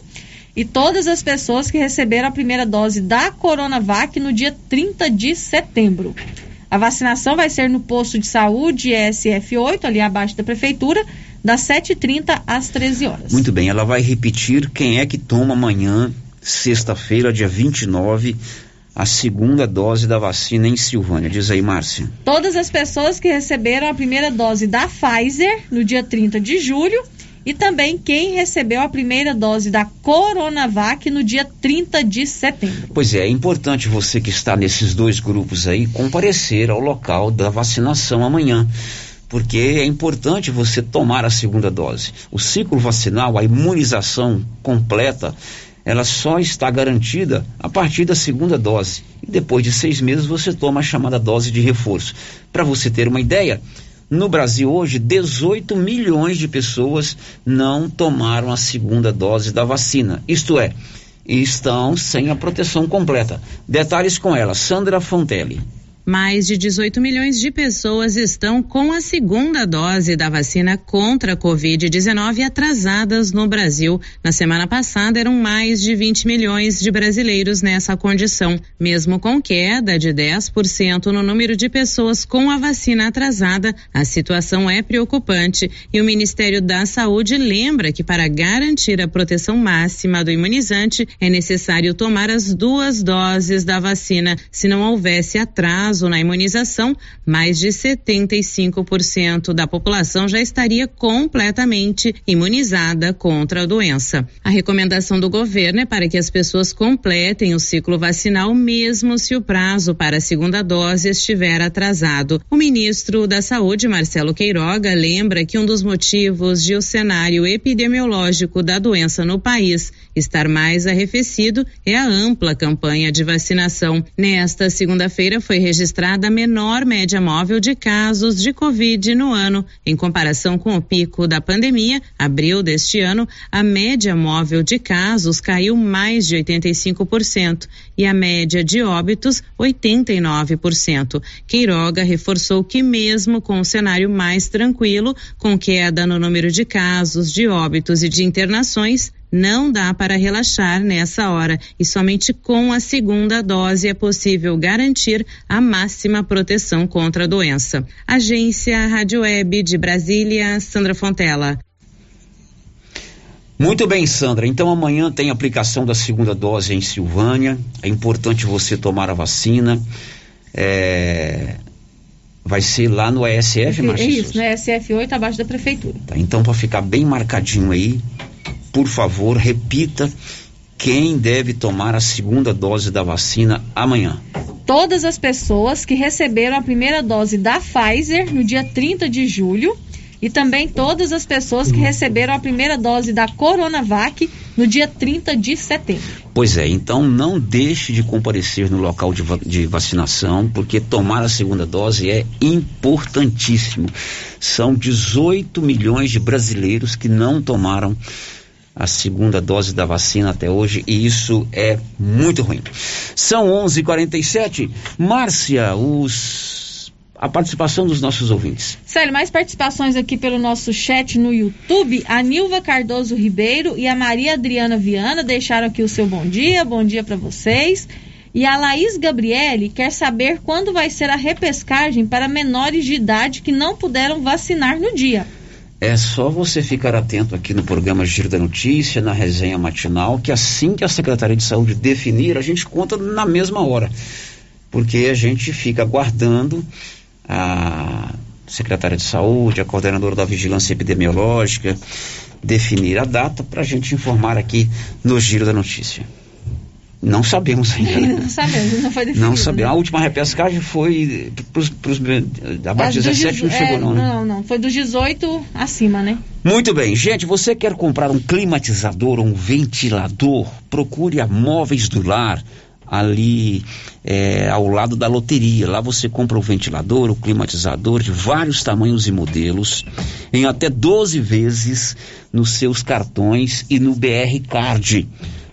e todas as pessoas que receberam a primeira dose da Coronavac no dia 30 de setembro. A vacinação vai ser no posto de saúde SF8, ali abaixo da prefeitura, das 7h30 às 13 horas. Muito bem, ela vai repetir quem é que toma amanhã, sexta-feira, dia 29, a segunda dose da vacina em Silvânia. Diz aí, Márcia. Todas as pessoas que receberam a primeira dose da Pfizer no dia 30 de julho e também quem recebeu a primeira dose da Coronavac no dia 30 de setembro. Pois é, é importante você que está nesses dois grupos aí comparecer ao local da vacinação amanhã porque é importante você tomar a segunda dose. O ciclo vacinal, a imunização completa, ela só está garantida a partir da segunda dose. E depois de seis meses você toma a chamada dose de reforço. Para você ter uma ideia, no Brasil hoje, 18 milhões de pessoas não tomaram a segunda dose da vacina. Isto é, estão sem a proteção completa. Detalhes com ela, Sandra Fontelli. Mais de 18 milhões de pessoas estão com a segunda dose da vacina contra a Covid-19 atrasadas no Brasil. Na semana passada, eram mais de 20 milhões de brasileiros nessa condição, mesmo com queda de 10% no número de pessoas com a vacina atrasada. A situação é preocupante e o Ministério da Saúde lembra que, para garantir a proteção máxima do imunizante, é necessário tomar as duas doses da vacina. Se não houvesse atraso, na imunização, mais de 75% da população já estaria completamente imunizada contra a doença. A recomendação do governo é para que as pessoas completem o ciclo vacinal, mesmo se o prazo para a segunda dose estiver atrasado. O ministro da Saúde, Marcelo Queiroga, lembra que um dos motivos de o cenário epidemiológico da doença no país estar mais arrefecido é a ampla campanha de vacinação. Nesta segunda-feira foi registrada a menor média móvel de casos de Covid no ano. Em comparação com o pico da pandemia, abril deste ano, a média móvel de casos caiu mais de 85% e a média de óbitos 89%. Queiroga reforçou que mesmo com o cenário mais tranquilo, com queda no número de casos, de óbitos e de internações, não dá para relaxar nessa hora e somente com a segunda dose é possível garantir a máxima proteção contra a doença. Agência Rádio Web de Brasília, Sandra Fontela. Muito bem, Sandra. Então amanhã tem aplicação da segunda dose em Silvânia. É importante você tomar a vacina. É... Vai ser lá no ESF, Márcia? É isso, no ESF 8, abaixo da prefeitura. Tá, então, para ficar bem marcadinho aí, por favor, repita quem deve tomar a segunda dose da vacina amanhã. Todas as pessoas que receberam a primeira dose da Pfizer no dia 30 de julho e também todas as pessoas que receberam a primeira dose da Coronavac no dia 30 de setembro. Pois é, então não deixe de comparecer no local de, de vacinação, porque tomar a segunda dose é importantíssimo. São 18 milhões de brasileiros que não tomaram a segunda dose da vacina até hoje e isso é muito ruim. São 11:47. Márcia, os a participação dos nossos ouvintes. Célio, mais participações aqui pelo nosso chat no YouTube. A Nilva Cardoso Ribeiro e a Maria Adriana Viana deixaram aqui o seu bom dia. Bom dia para vocês. E a Laís Gabriele quer saber quando vai ser a repescagem para menores de idade que não puderam vacinar no dia. É só você ficar atento aqui no programa Giro da Notícia, na resenha matinal, que assim que a Secretaria de Saúde definir, a gente conta na mesma hora. Porque a gente fica aguardando a secretária de Saúde, a coordenadora da Vigilância Epidemiológica, definir a data para a gente informar aqui no Giro da Notícia. Não sabemos ainda. Não sabemos, não foi definido. Não sabemos. né? A última repescagem foi pros, pros, abaixo de É, do 17 não chegou é, não, né? Não, não, foi dos 18 acima, né? Muito bem, gente, você quer comprar um climatizador ou um ventilador? Procure a Móveis do Lar, ali é, ao lado da loteria. Lá você compra o ventilador, o climatizador de vários tamanhos e modelos, em até 12 vezes nos seus cartões e no BR Card.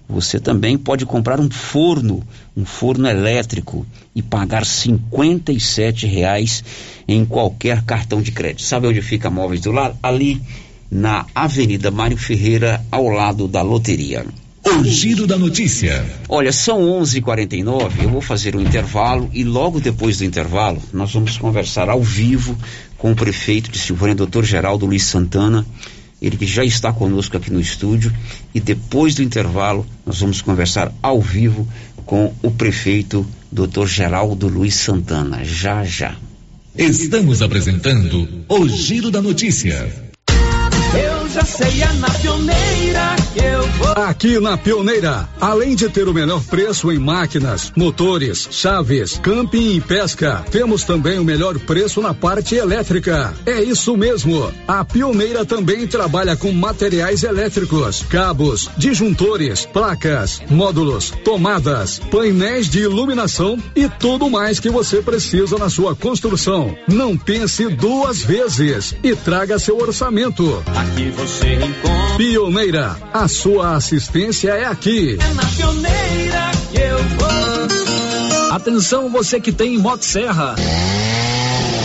Você também pode comprar um forno, um forno elétrico e pagar 57 reais em qualquer cartão de crédito. Sabe onde fica a Móveis do Lar? Ali na Avenida Mário Ferreira, ao lado da loteria. O giro da notícia. Olha, são 11:49. Eu vou fazer um intervalo e logo depois do intervalo nós vamos conversar ao vivo com o prefeito de Silvânia, Dr. Geraldo Luiz Santana. Ele que já está conosco aqui no estúdio e depois do intervalo nós vamos conversar ao vivo com o prefeito Dr. Geraldo Luiz Santana. Já já. Estamos apresentando o giro da notícia. Já sei, é na pioneira que eu vou. Aqui na Pioneira, além de ter o melhor preço em máquinas, motores, chaves, camping e pesca, temos também o melhor preço na parte elétrica. É isso mesmo. A Pioneira também trabalha com materiais elétricos, cabos, disjuntores, placas, módulos, tomadas, painéis de iluminação e tudo mais que você precisa na sua construção. Não pense duas vezes e traga seu orçamento. Aqui você encontra. Pioneira, a sua assistência é aqui. É na pioneira que eu vou. Atenção você que tem Motosserra.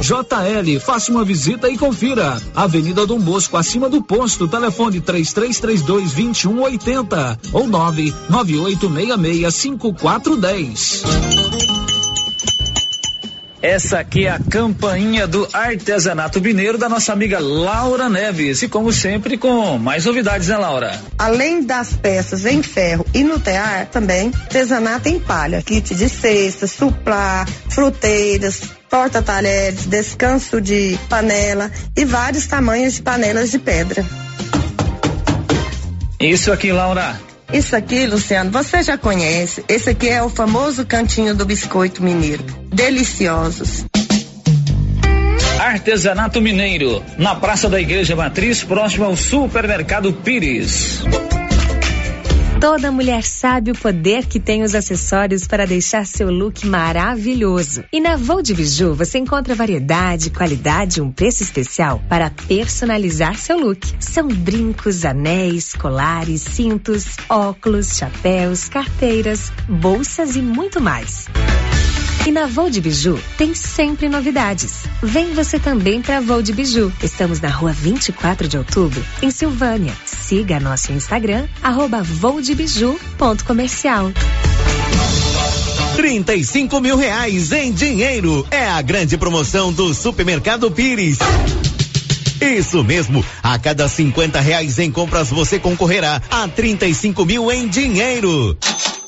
JL, faça uma visita e confira. Avenida Dom Bosco, acima do posto, telefone 3332 2180 ou 99866 5410. Essa aqui é a campainha do artesanato mineiro da nossa amiga Laura Neves. E como sempre, com mais novidades, né, Laura? Além das peças em ferro e no tear, também artesanato em palha, kit de cestas, suplá, fruteiras, porta-talheres, descanso de panela e vários tamanhos de panelas de pedra. Isso aqui, Laura. Isso aqui, Luciano, você já conhece. Esse aqui é o famoso cantinho do biscoito mineiro. Deliciosos. Artesanato Mineiro, na Praça da Igreja Matriz, próximo ao Supermercado Pires. Toda mulher sabe o poder que tem os acessórios para deixar seu look maravilhoso. E na Vou de Biju você encontra variedade, qualidade e um preço especial para personalizar seu look. São brincos, anéis, colares, cintos, óculos, chapéus, carteiras, bolsas e muito mais. E na Vou de Biju tem sempre novidades. Vem você também para de Biju. Estamos na rua 24 de outubro, em Silvânia. Siga nosso Instagram, arroba Vou de Biju, ponto comercial. 35 mil reais em dinheiro. É a grande promoção do Supermercado Pires. Isso mesmo, a cada 50 reais em compras você concorrerá a 35 mil em dinheiro.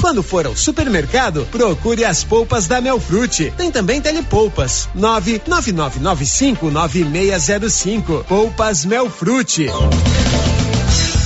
Quando for ao supermercado, procure as polpas da Melfrute. Tem também telepolpas. 999959605. Polpas Melfrute.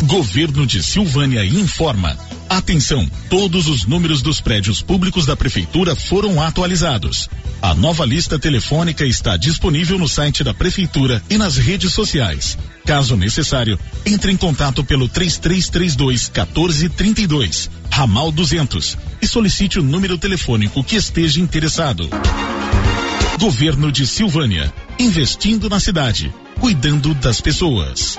Governo de Silvânia informa. Atenção, todos os números dos prédios públicos da prefeitura foram atualizados. A nova lista telefônica está disponível no site da prefeitura e nas redes sociais. Caso necessário, entre em contato pelo 3332 1432, ramal 200 e solicite o número telefônico que esteja interessado. Governo de Silvânia, investindo na cidade, cuidando das pessoas.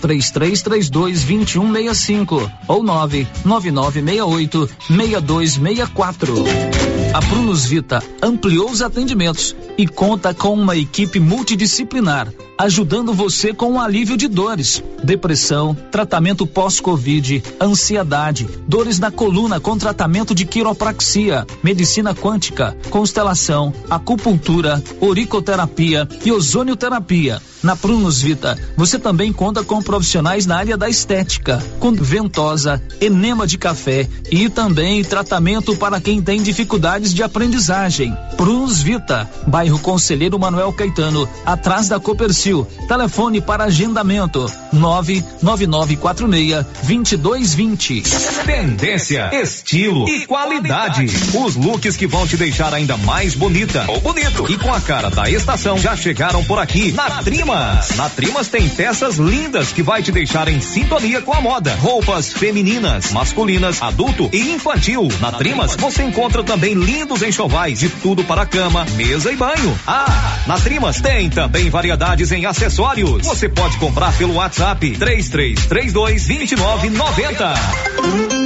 3332 2165 ou 99968 6264. A Prunus Vita ampliou os atendimentos e conta com uma equipe multidisciplinar, ajudando você com o alívio de dores, depressão, tratamento pós-Covid, ansiedade, dores na coluna com tratamento de quiropraxia, medicina quântica, constelação, acupuntura, oricoterapia e ozonioterapia. Na Prunus Vita, você também conta com profissionais na área da estética, com ventosa, enema de café e também tratamento para quem tem dificuldades de aprendizagem. Prunus Vita, bairro Conselheiro Manuel Caetano, atrás da Copercil. Telefone para agendamento: 99946 2220. Tendência, estilo e qualidade. Os looks que vão te deixar ainda mais bonita ou bonito e com a cara da estação já chegaram por aqui na Trimas. Na Trimas tem peças lindas que vai te deixar em sintonia com a moda. Roupas femininas, masculinas, adulto e infantil. Na Trimas você encontra também lindos enxovais de tudo para cama, mesa e banho. Ah, na Trimas tem também variedades em acessórios. Você pode comprar pelo WhatsApp 3332 2990.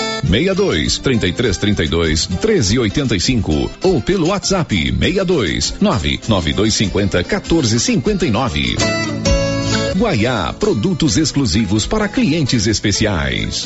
62 33 32 13 85 ou pelo WhatsApp 62 99250 14 59. Guaiá, produtos exclusivos para clientes especiais.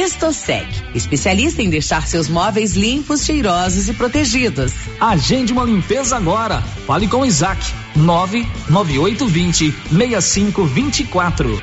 Estosec, especialista em deixar seus móveis limpos, cheirosos e protegidos. Agende uma limpeza agora. Fale com o Isaac. 99820 6524.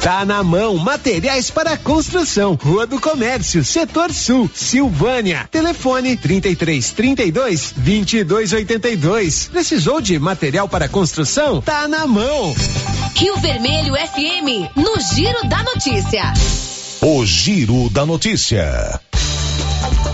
Tá na mão, materiais para construção. Rua do Comércio, Setor Sul, Silvânia. Telefone 33 32 22 82. Precisou de material para construção? Tá na mão. Rio Vermelho FM, no Giro da Notícia. O Giro da Notícia.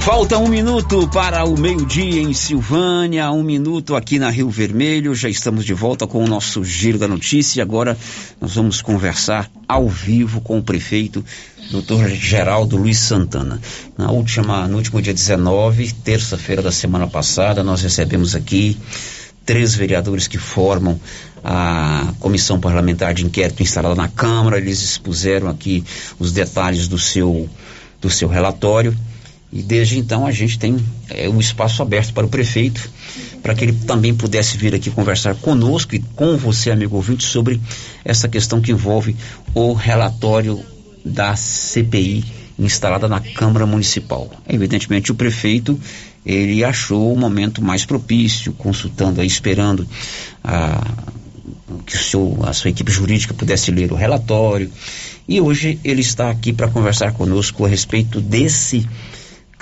Falta um minuto para o meio-dia em Silvânia, um minuto aqui na Rio Vermelho. Já estamos de volta com o nosso Giro da Notícia. Agora nós vamos conversar ao vivo com o prefeito, doutor Geraldo Luiz Santana. Na última, no último dia 19, terça-feira da semana passada, nós recebemos aqui três vereadores que formam a comissão parlamentar de inquérito instalada na Câmara. Eles expuseram aqui os detalhes do seu, do seu relatório. E desde então a gente tem é, um espaço aberto para o prefeito, para que ele também pudesse vir aqui conversar conosco e com você, amigo ouvinte, sobre essa questão que envolve o relatório da CPI instalada na Câmara Municipal. Evidentemente o prefeito ele achou o momento mais propício, consultando aí, esperando a, que o seu, a sua equipe jurídica pudesse ler o relatório. E hoje ele está aqui para conversar conosco a respeito desse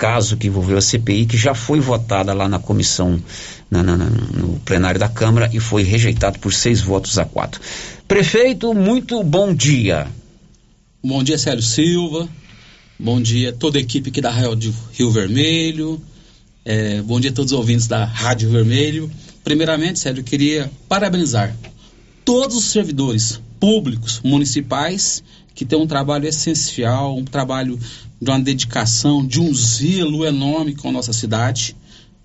caso que envolveu a CPI, que já foi votada lá na comissão, na, na, no plenário da Câmara e foi rejeitado por seis votos a quatro. Prefeito, muito bom dia. Bom dia, Célio Silva. Bom dia toda a equipe aqui da Rádio Rio Vermelho. É, bom dia a todos os ouvintes da Rádio Vermelho. Primeiramente, Célio, eu queria parabenizar todos os servidores públicos municipais que têm um trabalho essencial, um trabalho de uma dedicação, de um zelo enorme com a nossa cidade.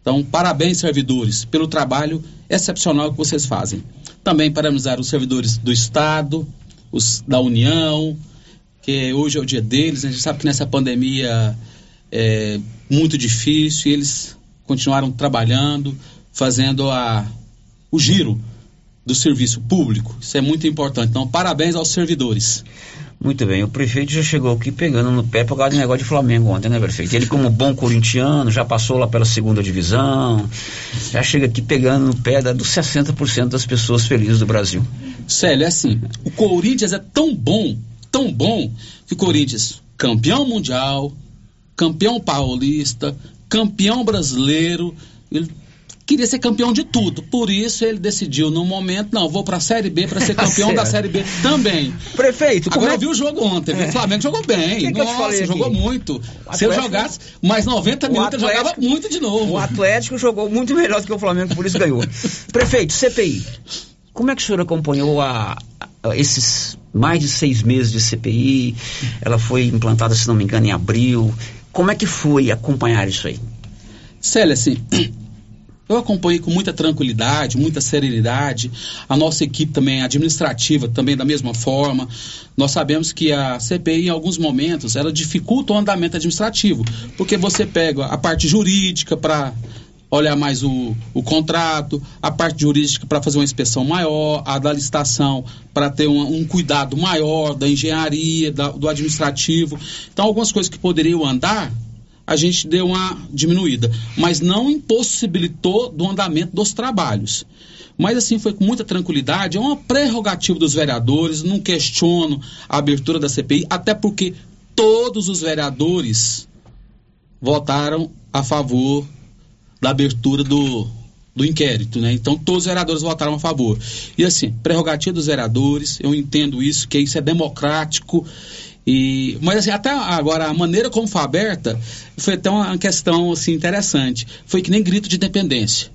Então, parabéns, servidores, pelo trabalho excepcional que vocês fazem. Também parabenizar os servidores do Estado, os da União, que hoje é o dia deles. A gente sabe que nessa pandemia é muito difícil e eles continuaram trabalhando, fazendo a, o giro do serviço público. Isso é muito importante. Então, parabéns aos servidores. Muito bem, o prefeito já chegou aqui pegando no pé por causa do negócio de Flamengo ontem, né, prefeito? Ele, como bom corintiano, já passou lá pela segunda divisão, já chega aqui pegando no pé da, dos 60% das pessoas felizes do Brasil. Célio, é assim, o Corinthians é tão bom, tão bom, que o Corinthians, campeão mundial, campeão paulista, campeão brasileiro, ele queria ser campeão de tudo. Por isso ele decidiu no momento, não, vou para a Série B para ser campeão da Série B também. Prefeito, agora é... eu vi o jogo ontem, é. o Flamengo jogou bem. Que Nossa, que jogou muito. Se eu jogasse mais 90 minutos, eu jogava muito de novo. O Atlético jogou muito melhor do que o Flamengo, por isso ganhou. Prefeito, CPI. Como é que o senhor acompanhou a, a, esses mais de seis meses de CPI? Ela foi implantada, se não me engano, em abril. Como é que foi acompanhar isso aí? Célia, assim, eu acompanhei com muita tranquilidade, muita serenidade. A nossa equipe também administrativa também da mesma forma. Nós sabemos que a CPI em alguns momentos ela dificulta o andamento administrativo, porque você pega a parte jurídica para olhar mais o, o contrato, a parte jurídica para fazer uma inspeção maior, a da licitação para ter um, um, cuidado maior da engenharia, da, do administrativo. Então, algumas coisas que poderiam andar a gente deu uma diminuída, mas não impossibilitou do andamento dos trabalhos. Mas assim foi com muita tranquilidade, é uma prerrogativa dos vereadores, não questiono a abertura da CPI, até porque todos os vereadores votaram a favor da abertura do, do inquérito, né? Então todos os vereadores votaram a favor. E assim, prerrogativa dos vereadores, eu entendo isso, que isso é democrático. E, mas assim, até agora a maneira como foi aberta foi até uma questão assim interessante. Foi que nem grito de independência.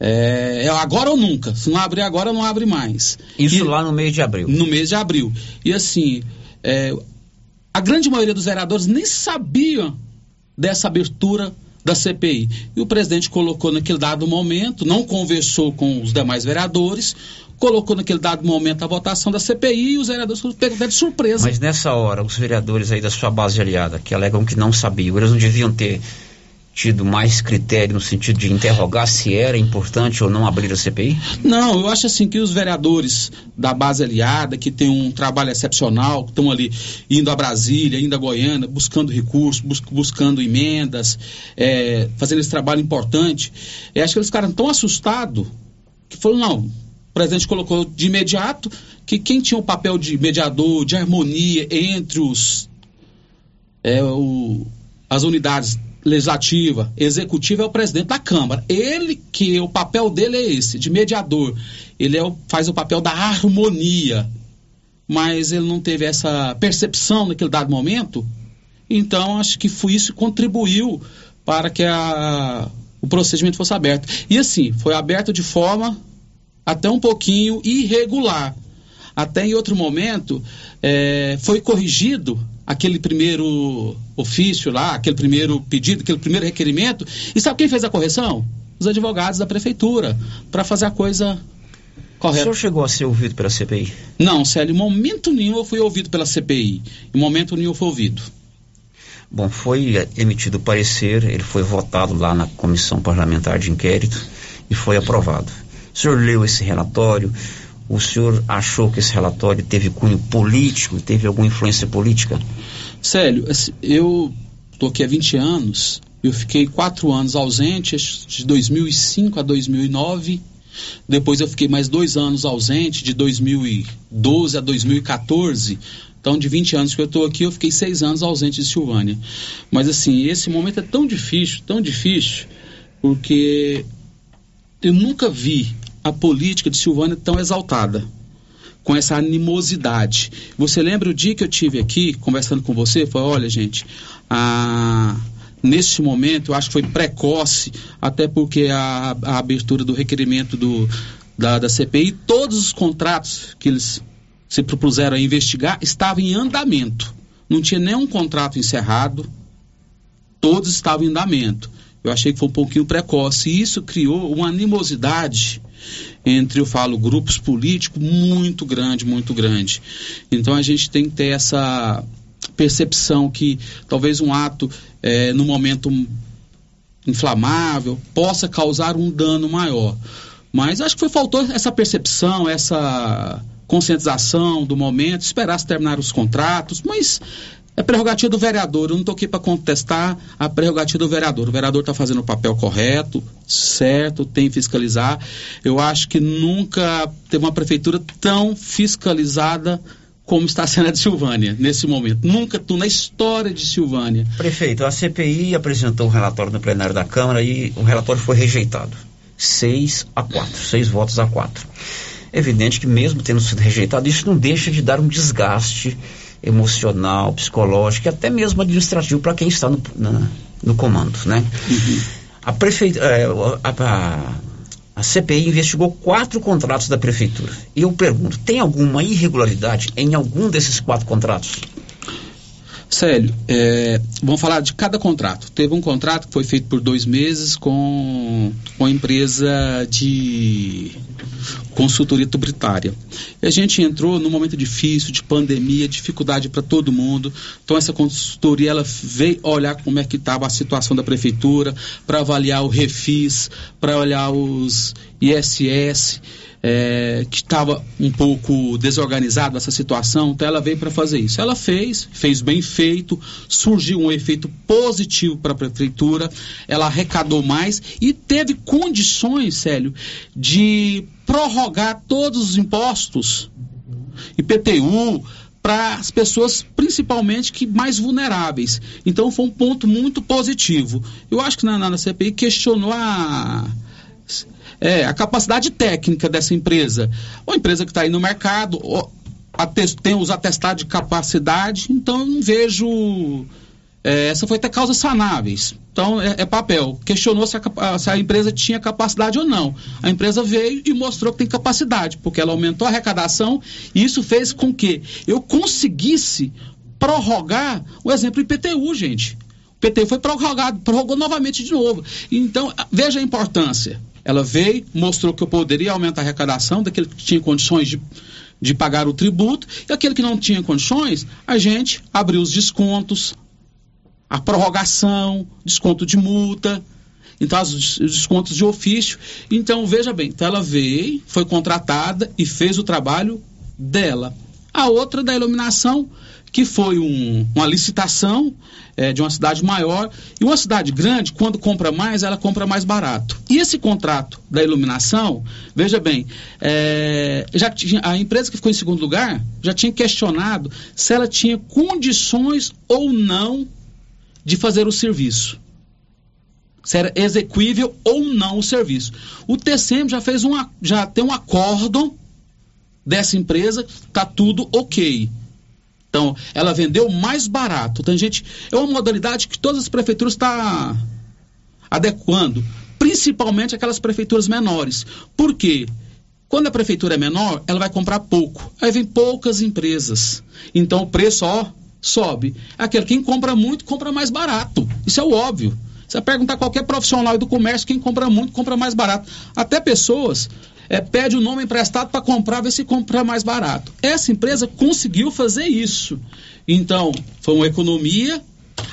É, é agora ou nunca. Se não abrir agora, não abre mais. Isso e, lá no mês de abril. No mês de abril. E assim, é, a grande maioria dos vereadores nem sabiam dessa abertura da CPI. E o presidente colocou naquele dado momento, não conversou com os demais vereadores, colocou naquele dado momento a votação da CPI e os vereadores foram de surpresa. Mas nessa hora, os vereadores aí da sua base aliada, que alegam que não sabiam, eles não deviam ter tido mais critério no sentido de interrogar se era importante ou não abrir a CPI? Não, eu acho assim que os vereadores da base aliada, que tem um trabalho excepcional, que estão ali indo a Brasília, indo a Goiânia, buscando recursos, bus buscando emendas, é, fazendo esse trabalho importante, eu acho que eles ficaram tão assustados que falaram, não, o presidente colocou de imediato que quem tinha o papel de mediador, de harmonia entre os é, o, as unidades legislativa, executiva é o presidente da Câmara. Ele que o papel dele é esse, de mediador. Ele é o, faz o papel da harmonia. Mas ele não teve essa percepção naquele dado momento. Então acho que foi isso que contribuiu para que a, o procedimento fosse aberto. E assim, foi aberto de forma até um pouquinho irregular. Até em outro momento é, foi corrigido aquele primeiro ofício lá, aquele primeiro pedido, aquele primeiro requerimento. E sabe quem fez a correção? Os advogados da prefeitura, para fazer a coisa correta. O senhor chegou a ser ouvido pela CPI? Não, Célio, em momento nenhum eu fui ouvido pela CPI. Em momento nenhum eu fui ouvido. Bom, foi emitido o parecer, ele foi votado lá na Comissão Parlamentar de Inquérito e foi aprovado. O senhor leu esse relatório, o senhor achou que esse relatório teve cunho político, teve alguma influência política? Célio, eu estou aqui há 20 anos, eu fiquei quatro anos ausente, de 2005 a 2009. Depois eu fiquei mais dois anos ausente, de 2012 a 2014. Então, de 20 anos que eu estou aqui, eu fiquei seis anos ausente de Silvânia. Mas, assim, esse momento é tão difícil, tão difícil, porque eu nunca vi a política de Silvânia tão exaltada, com essa animosidade. Você lembra o dia que eu tive aqui conversando com você? Foi, olha, gente, a nesse momento, eu acho que foi precoce, até porque a, a abertura do requerimento do, da, da, CPI, todos os contratos que eles se propuseram a investigar estavam em andamento. Não tinha nenhum contrato encerrado, todos estavam em andamento. Eu achei que foi um pouquinho precoce e isso criou uma animosidade entre, eu falo, grupos políticos muito grande, muito grande. Então a gente tem que ter essa percepção que talvez um ato é, no momento inflamável possa causar um dano maior. Mas acho que foi faltou essa percepção, essa conscientização do momento, esperar se terminar os contratos, mas é prerrogativa do vereador. Eu não estou aqui para contestar a prerrogativa do vereador. O vereador está fazendo o papel correto, certo, tem que fiscalizar. Eu acho que nunca teve uma prefeitura tão fiscalizada como está sendo a de Silvânia nesse momento. Nunca na história de Silvânia. Prefeito, a CPI apresentou um relatório no plenário da Câmara e o relatório foi rejeitado. Seis a quatro, seis votos a quatro. Evidente que mesmo tendo sido rejeitado, isso não deixa de dar um desgaste emocional, psicológico e até mesmo administrativo para quem está no, na, no comando, né? Uhum. A, prefeitura, é, a, a, a, CPI investigou quatro contratos da prefeitura. E eu pergunto, tem alguma irregularidade em algum desses quatro contratos? Célio, é, vamos falar de cada contrato. Teve um contrato que foi feito por dois meses com, com a empresa de consultoria tributária. E a gente entrou num momento difícil, de pandemia, dificuldade para todo mundo. Então essa consultoria ela veio olhar como é que estava a situação da prefeitura, para avaliar o refis, para olhar os ISS é, que estava um pouco desorganizado essa situação, então ela veio para fazer isso. Ela fez, fez bem feito, surgiu um efeito positivo para a prefeitura, ela arrecadou mais e teve condições, Célio, de prorrogar todos os impostos, IPTU, para as pessoas principalmente que mais vulneráveis. Então foi um ponto muito positivo. Eu acho que na, na CPI questionou a é, a capacidade técnica dessa empresa. Uma empresa que está aí no mercado, tem os atestados de capacidade, então eu não vejo. É, essa foi até causas sanáveis. Então, é, é papel. Questionou se a, se a, empresa tinha capacidade ou não. A empresa veio e mostrou que tem capacidade, porque ela aumentou a arrecadação e isso fez com que eu conseguisse prorrogar o exemplo IPTU, gente. O IPTU foi prorrogado, prorrogou novamente de novo. Então, veja a importância. Ela veio, mostrou que eu poderia aumentar a arrecadação daquele que tinha condições de, de pagar o tributo, e aquele que não tinha condições, a gente abriu os descontos, a prorrogação, desconto de multa, então os descontos de ofício. Então, veja bem, então ela veio, foi contratada e fez o trabalho dela. A outra da iluminação que foi um, uma licitação é, de uma cidade maior. E uma cidade grande, quando compra mais, ela compra mais barato. E esse contrato da iluminação, veja bem, é, já tinha, a empresa que ficou em segundo lugar já tinha questionado se ela tinha condições ou não de fazer o serviço. Se era execuível ou não o serviço. O TCM já fez já tem um acordo dessa empresa, está tudo ok. Então, ela vendeu mais barato. Tem gente. É uma modalidade que todas as prefeituras estão tá adequando, principalmente aquelas prefeituras menores. Por quê? Quando a prefeitura é menor, ela vai comprar pouco. Aí vem poucas empresas. Então o preço, ó, sobe. Aquele quem compra muito, compra mais barato. Isso é o óbvio. Você perguntar qualquer profissional do comércio, quem compra muito, compra mais barato. Até pessoas é, pede o nome emprestado para comprar, ver se compra mais barato. Essa empresa conseguiu fazer isso. Então, foi uma economia.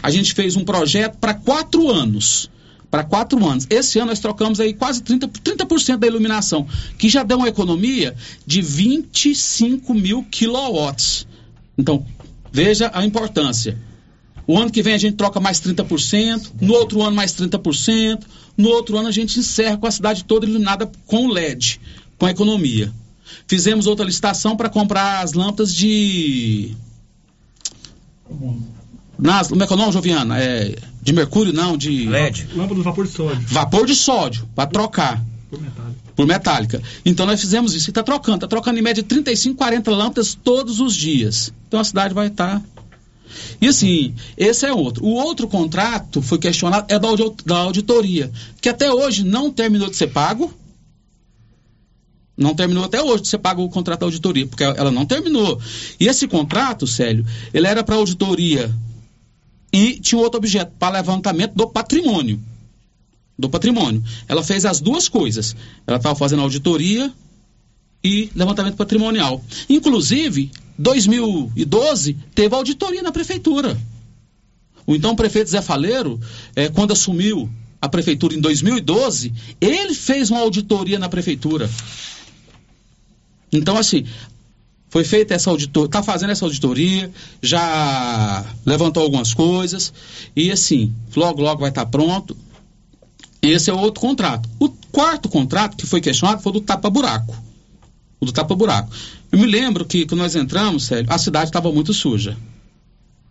A gente fez um projeto para quatro anos. Para quatro anos. Esse ano nós trocamos aí quase 30%, 30 da iluminação, que já deu uma economia de 25 mil quilowatts. Então, veja a importância. O ano que vem a gente troca mais 30%, no outro ano mais 30%, no outro ano a gente encerra com a cidade toda iluminada com LED, com a economia. Fizemos outra licitação para comprar as lâmpadas de. Nas, como é que é o nome, Joviana? É, de mercúrio, não, de. LED. Lâmpada de vapor de sódio. Vapor de sódio, para trocar. Por metálica. Por metálica. Então nós fizemos isso e está trocando. Está trocando em média 35, 40 lâmpadas todos os dias. Então a cidade vai estar. Tá e assim, esse é outro. O outro contrato foi questionado, é da, da auditoria, que até hoje não terminou de ser pago. Não terminou até hoje de ser pago o contrato da auditoria, porque ela não terminou. E esse contrato, Célio, ele era para auditoria e tinha outro objeto, para levantamento do patrimônio. Do patrimônio. Ela fez as duas coisas. Ela estava fazendo auditoria e levantamento patrimonial. Inclusive, 2012 teve auditoria na prefeitura. O então prefeito Zé Faleiro, é, quando assumiu a prefeitura em 2012, ele fez uma auditoria na prefeitura. Então, assim, foi feita essa auditoria, está fazendo essa auditoria, já levantou algumas coisas, e assim, logo, logo vai estar tá pronto. Esse é outro contrato. O quarto contrato que foi questionado foi do tapa-buraco. O do tapa-buraco. Eu me lembro que quando nós entramos, Célio, a cidade estava muito suja.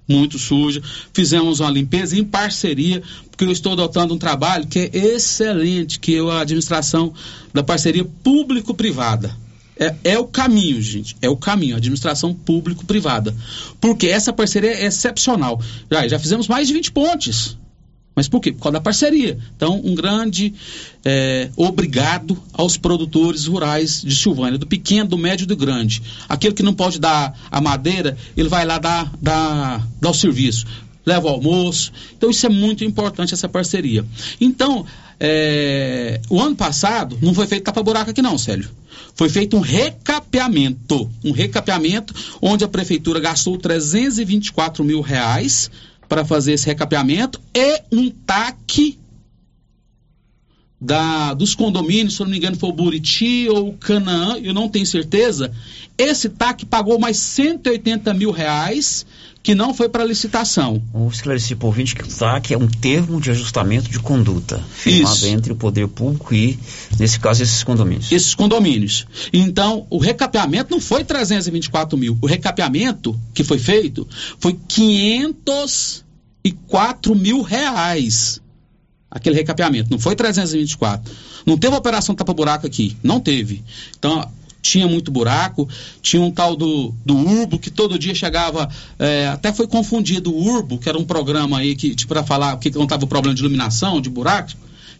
Muito suja. Fizemos uma limpeza em parceria, porque eu estou adotando um trabalho que é excelente, que é a administração da parceria público-privada. É, é, o caminho, gente. É o caminho, administração público-privada. Porque essa parceria é excepcional. Já, já fizemos mais de 20 pontes. Mas por quê? Por causa da parceria. Então, um grande é, obrigado aos produtores rurais de Silvânia, do pequeno, do médio e do grande. Aquele que não pode dar a madeira, ele vai lá dar, dar, dar o serviço, leva o almoço. Então, isso é muito importante, essa parceria. Então, é, o ano passado não foi feito tapa-buraco aqui não, Célio. Foi feito um recapeamento. Um recapeamento onde a prefeitura gastou 324 mil reais para fazer esse recapeamento e um TAC da, dos condomínios, se eu não me engano foi o Buriti ou o Canaã, eu não tenho certeza. Esse TAC pagou mais 180 mil reais que não foi para licitação. Vou esclarecer para o ouvinte que o TAC é um termo de ajustamento de conduta firmado Isso. entre o poder público e, nesse caso, esses condomínios. Esses condomínios. Então, o recapeamento não foi 324 mil. O recapeamento que foi feito foi 504 mil reais. aquele recapeamento. Não foi 324. Não teve operação tapa-buraco aqui. Não teve. Então, tinha muito buraco, tinha um tal do, do Urbo, que todo dia chegava, é, até foi confundido o Urbo, que era um programa aí que, tipo, para falar que contava o problema de iluminação, de buraco,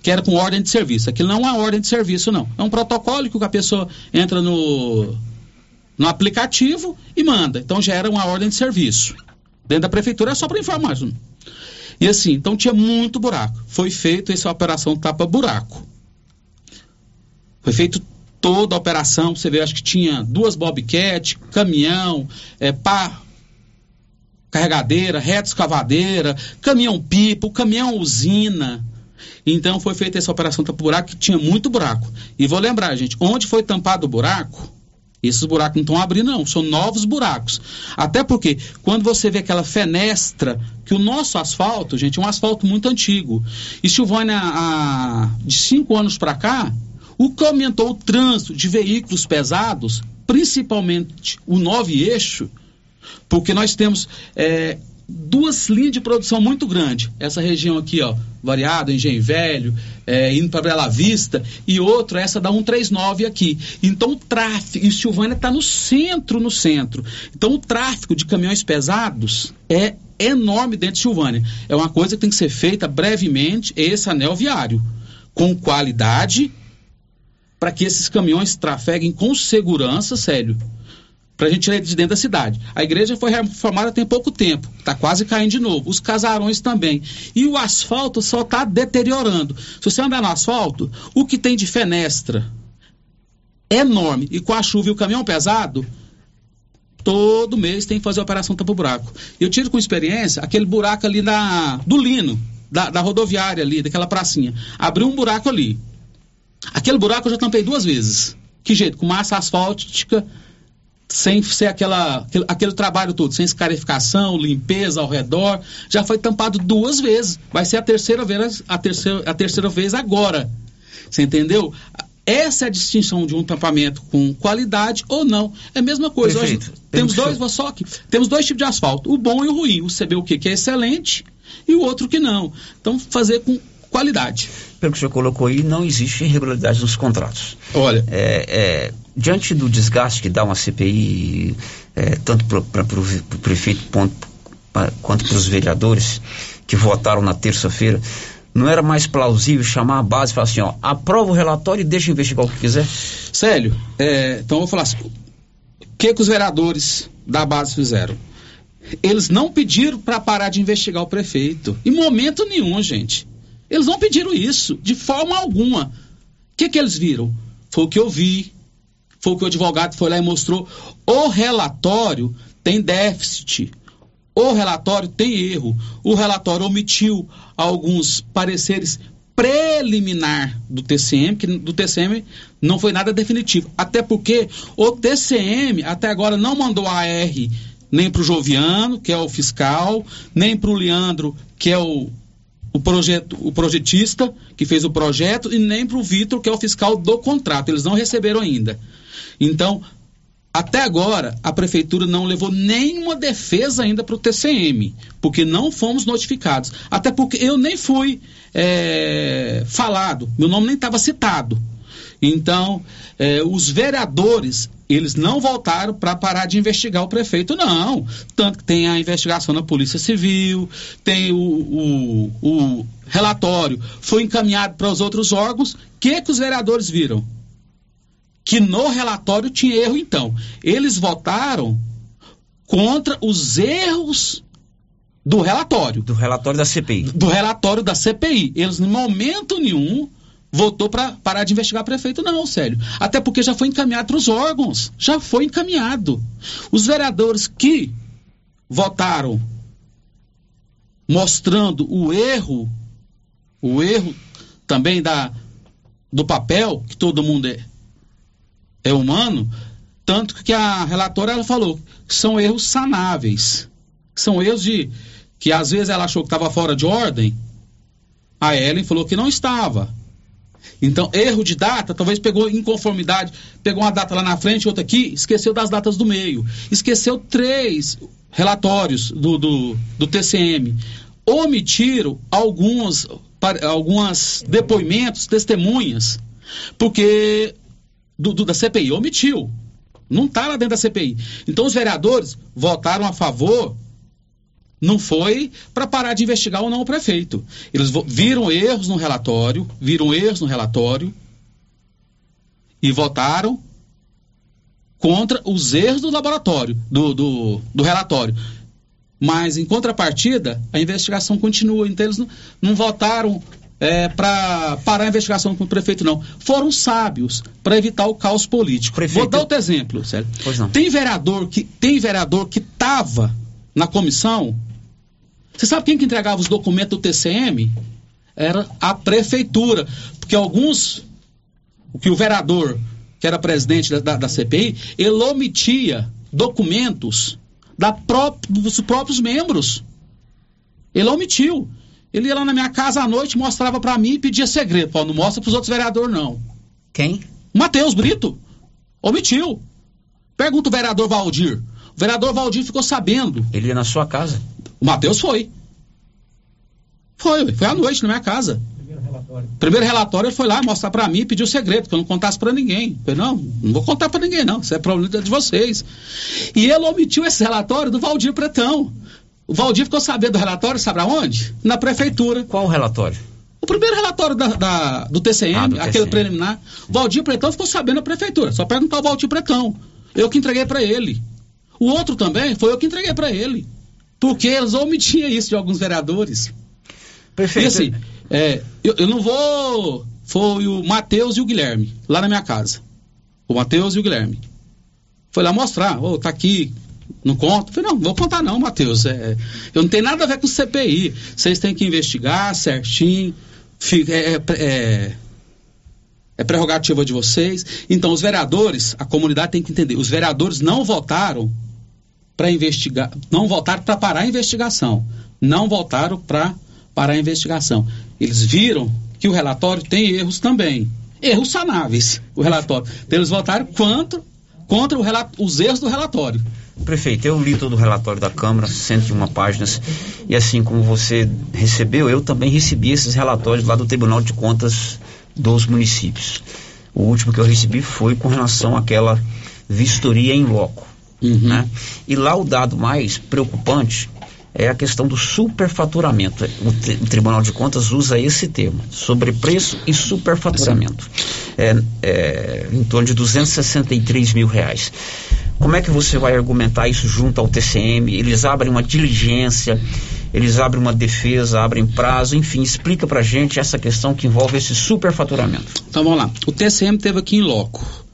que era com ordem de serviço. Aquilo não é uma ordem de serviço, não. É um protocolo que a pessoa entra no, no aplicativo e manda. Então já era uma ordem de serviço. Dentro da prefeitura é só para informar. E assim, então tinha muito buraco. Foi feito essa operação tapa-buraco. Foi feito toda a operação. Você vê, acho que tinha duas Bobcat, caminhão, é, pá, carregadeira, reta escavadeira, caminhão pipo, caminhão usina. Então foi feita essa operação tapa-buraco que tinha muito buraco. E vou lembrar, gente, onde foi tampado o buraco, esses buracos não estão abrindo, não, são novos buracos. Até porque, quando você vê aquela fenestra, que o nosso asfalto, gente, é um asfalto muito antigo. E Silvânia, há, de cinco anos para cá, o que aumentou o trânsito de veículos pesados, principalmente o nove eixo, porque nós temos é, duas linhas de produção muito grandes. Essa região aqui, ó, variado, Engenho Velho, é, indo para Bela Vista, e outra, essa da 139 aqui. Então o tráfego, e Silvânia está no centro, no centro. Então o tráfego de caminhões pesados é enorme dentro de Silvânia. É uma coisa que tem que ser feita brevemente, esse anel viário, com qualidade, para que esses caminhões trafeguem com segurança, sério para a gente tirar de dentro da cidade. A igreja foi reformada tem pouco tempo, está quase caindo de novo. Os casarões também. E o asfalto só está deteriorando. Se você andar no asfalto, o que tem de fenestra é enorme. E com a chuva e o caminhão pesado, todo mês tem que fazer a operação tapa-buraco. Eu tiro com experiência aquele buraco ali na, do Lino, da, da rodoviária ali, daquela pracinha. Abriu um buraco ali. Aquele buraco eu já tampei duas vezes. Que jeito? Com massa asfáltica sem ser aquela, aquele, aquele, trabalho todo, sem escarificação, limpeza ao redor, já foi tampado duas vezes. Vai ser a terceira vez, a terceira, a terceira vez agora. Você entendeu? Essa é a distinção de um tampamento com qualidade ou não. É a mesma coisa. Hoje, temos dois, que... só que temos dois tipos de asfalto, o bom e o ruim. O CB o que que é excelente e o outro que não. Então fazer com qualidade. Pelo que o senhor colocou aí, não existe irregularidade nos contratos. Olha. É, é, diante do desgaste que dá uma CPI, é, tanto para o prefeito ponto, pra, quanto para os vereadores que votaram na terça-feira, não era mais plausível chamar a base e falar assim, ó, aprova o relatório e deixa investigar o que quiser? Célio, é, então eu vou falar assim, o que, que os vereadores da base fizeram? Eles não pediram para parar de investigar o prefeito. Em momento nenhum, gente. Eles não pediram isso, de forma alguma. O que, que eles viram? Foi o que eu vi, foi o que o advogado foi lá e mostrou. O relatório tem déficit. O relatório tem erro. O relatório omitiu alguns pareceres preliminar do TCM, que do TCM não foi nada definitivo. Até porque o TCM até agora não mandou a AR nem para o Joviano, que é o fiscal, nem para o Leandro, que é o o, projeto, o projetista que fez o projeto e nem para o Vitor, que é o fiscal do contrato. Eles não receberam ainda. Então, até agora, a prefeitura não levou nenhuma defesa ainda para o TCM, porque não fomos notificados. Até porque eu nem fui é, falado, meu nome nem estava citado. Então, é, os vereadores, eles não voltaram para parar de investigar o prefeito, não. Tanto que tem a investigação na Polícia Civil, tem o, o, o relatório, foi encaminhado para os outros órgãos. O que, que os vereadores viram? Que no relatório tinha erro, então. Eles votaram contra os erros do relatório. Do relatório da CPI. Do relatório da CPI. Eles, em momento nenhum, votou para parar de investigar prefeito, não, sério. Até porque já foi encaminhado para os órgãos. Já foi encaminhado. Os vereadores que votaram mostrando o erro, o erro também da, do papel, que todo mundo é, é humano, tanto que a relatora ela falou que são erros sanáveis. São erros de que às vezes ela achou que estava fora de ordem. A Ellen falou que não estava. Então, erro de data, talvez pegou inconformidade, pegou uma data lá na frente, outra aqui, esqueceu das datas do meio. Esqueceu três relatórios do, do, do TCM. omitiram alguns, alguns depoimentos, testemunhas, porque do, do, da CPI omitiu. Não está lá dentro da CPI. Então os vereadores votaram a favor não foi para parar de investigar ou não o prefeito. Eles viram erros no relatório, viram erros no relatório e votaram contra os erros do laboratório, do, do, do relatório. Mas, em contrapartida, a investigação continua. Então, eles não, não votaram é, para parar a investigação com o prefeito, não. Foram sábios para evitar o caos político. Prefeito... Vou dar outro exemplo, Célio. Tem vereador que tem vereador que estava na comissão você sabe quem que entregava os documentos do TCM? Era a prefeitura. Porque alguns, o que o vereador, que era presidente da, da, da CPI, ele omitia documentos da pró dos próprios membros. Ele omitiu. Ele ia lá na minha casa à noite, mostrava para mim e pedia segredo. Pô, não mostra pros outros vereadores, não. Quem? Matheus Brito. Omitiu. Pergunta o vereador Valdir. O vereador Valdir ficou sabendo. Ele ia na sua casa? O Matheus foi. Foi, foi à noite na minha casa. Primeiro relatório. Primeiro relatório ele foi lá mostrar para mim e pediu segredo, que eu não contasse para ninguém. Eu falei, não, não vou contar para ninguém, não. Isso é problema de vocês. E ele omitiu esse relatório do Valdir Pretão. O Valdir ficou sabendo do relatório, sabe aonde? Na prefeitura. Qual o relatório? O primeiro relatório da, da do TCM, ah, do aquele TCM. preliminar. O Valdir Pretão ficou sabendo na prefeitura. Só perguntar ao Valdir Pretão. Eu que entreguei para ele. O outro também foi eu que entreguei para ele. Porque eles omitiam isso de alguns vereadores. Perfeito. E assim, é, eu, eu não vou. Foi o Matheus e o Guilherme, lá na minha casa. O Matheus e o Guilherme. Foi lá mostrar, ô, oh, tá aqui, não conto? Falei, não, vou contar não, Matheus. É, eu não tenho nada a ver com CPI. Vocês têm que investigar certinho. Fica, é, é, é, é, prerrogativa de vocês. Então, os vereadores, a comunidade tem que entender, os vereadores não votaram para investigar, não votaram para parar a investigação. Não votaram para para a investigação. Eles viram que o relatório tem erros também. Erros sanáveis, o relatório. Então, eles votaram contra, contra os erros do relatório. Prefeito, eu li todo o relatório da Câmara, 101 páginas, e assim como você recebeu, eu também recebi esses relatórios lá do Tribunal de Contas dos municípios. O último que eu recebi foi com relação àquela vistoria em loco. Uhum. Né? E lá o dado mais preocupante é a questão do superfaturamento. O, o Tribunal de Contas usa esse termo, sobrepreço e superfaturamento. É, é, em torno de 263 mil reais. Como é que você vai argumentar isso junto ao TCM? Eles abrem uma diligência, eles abrem uma defesa, abrem prazo, enfim, explica pra gente essa questão que envolve esse superfaturamento. Então vamos lá. O TCM teve aqui em loco.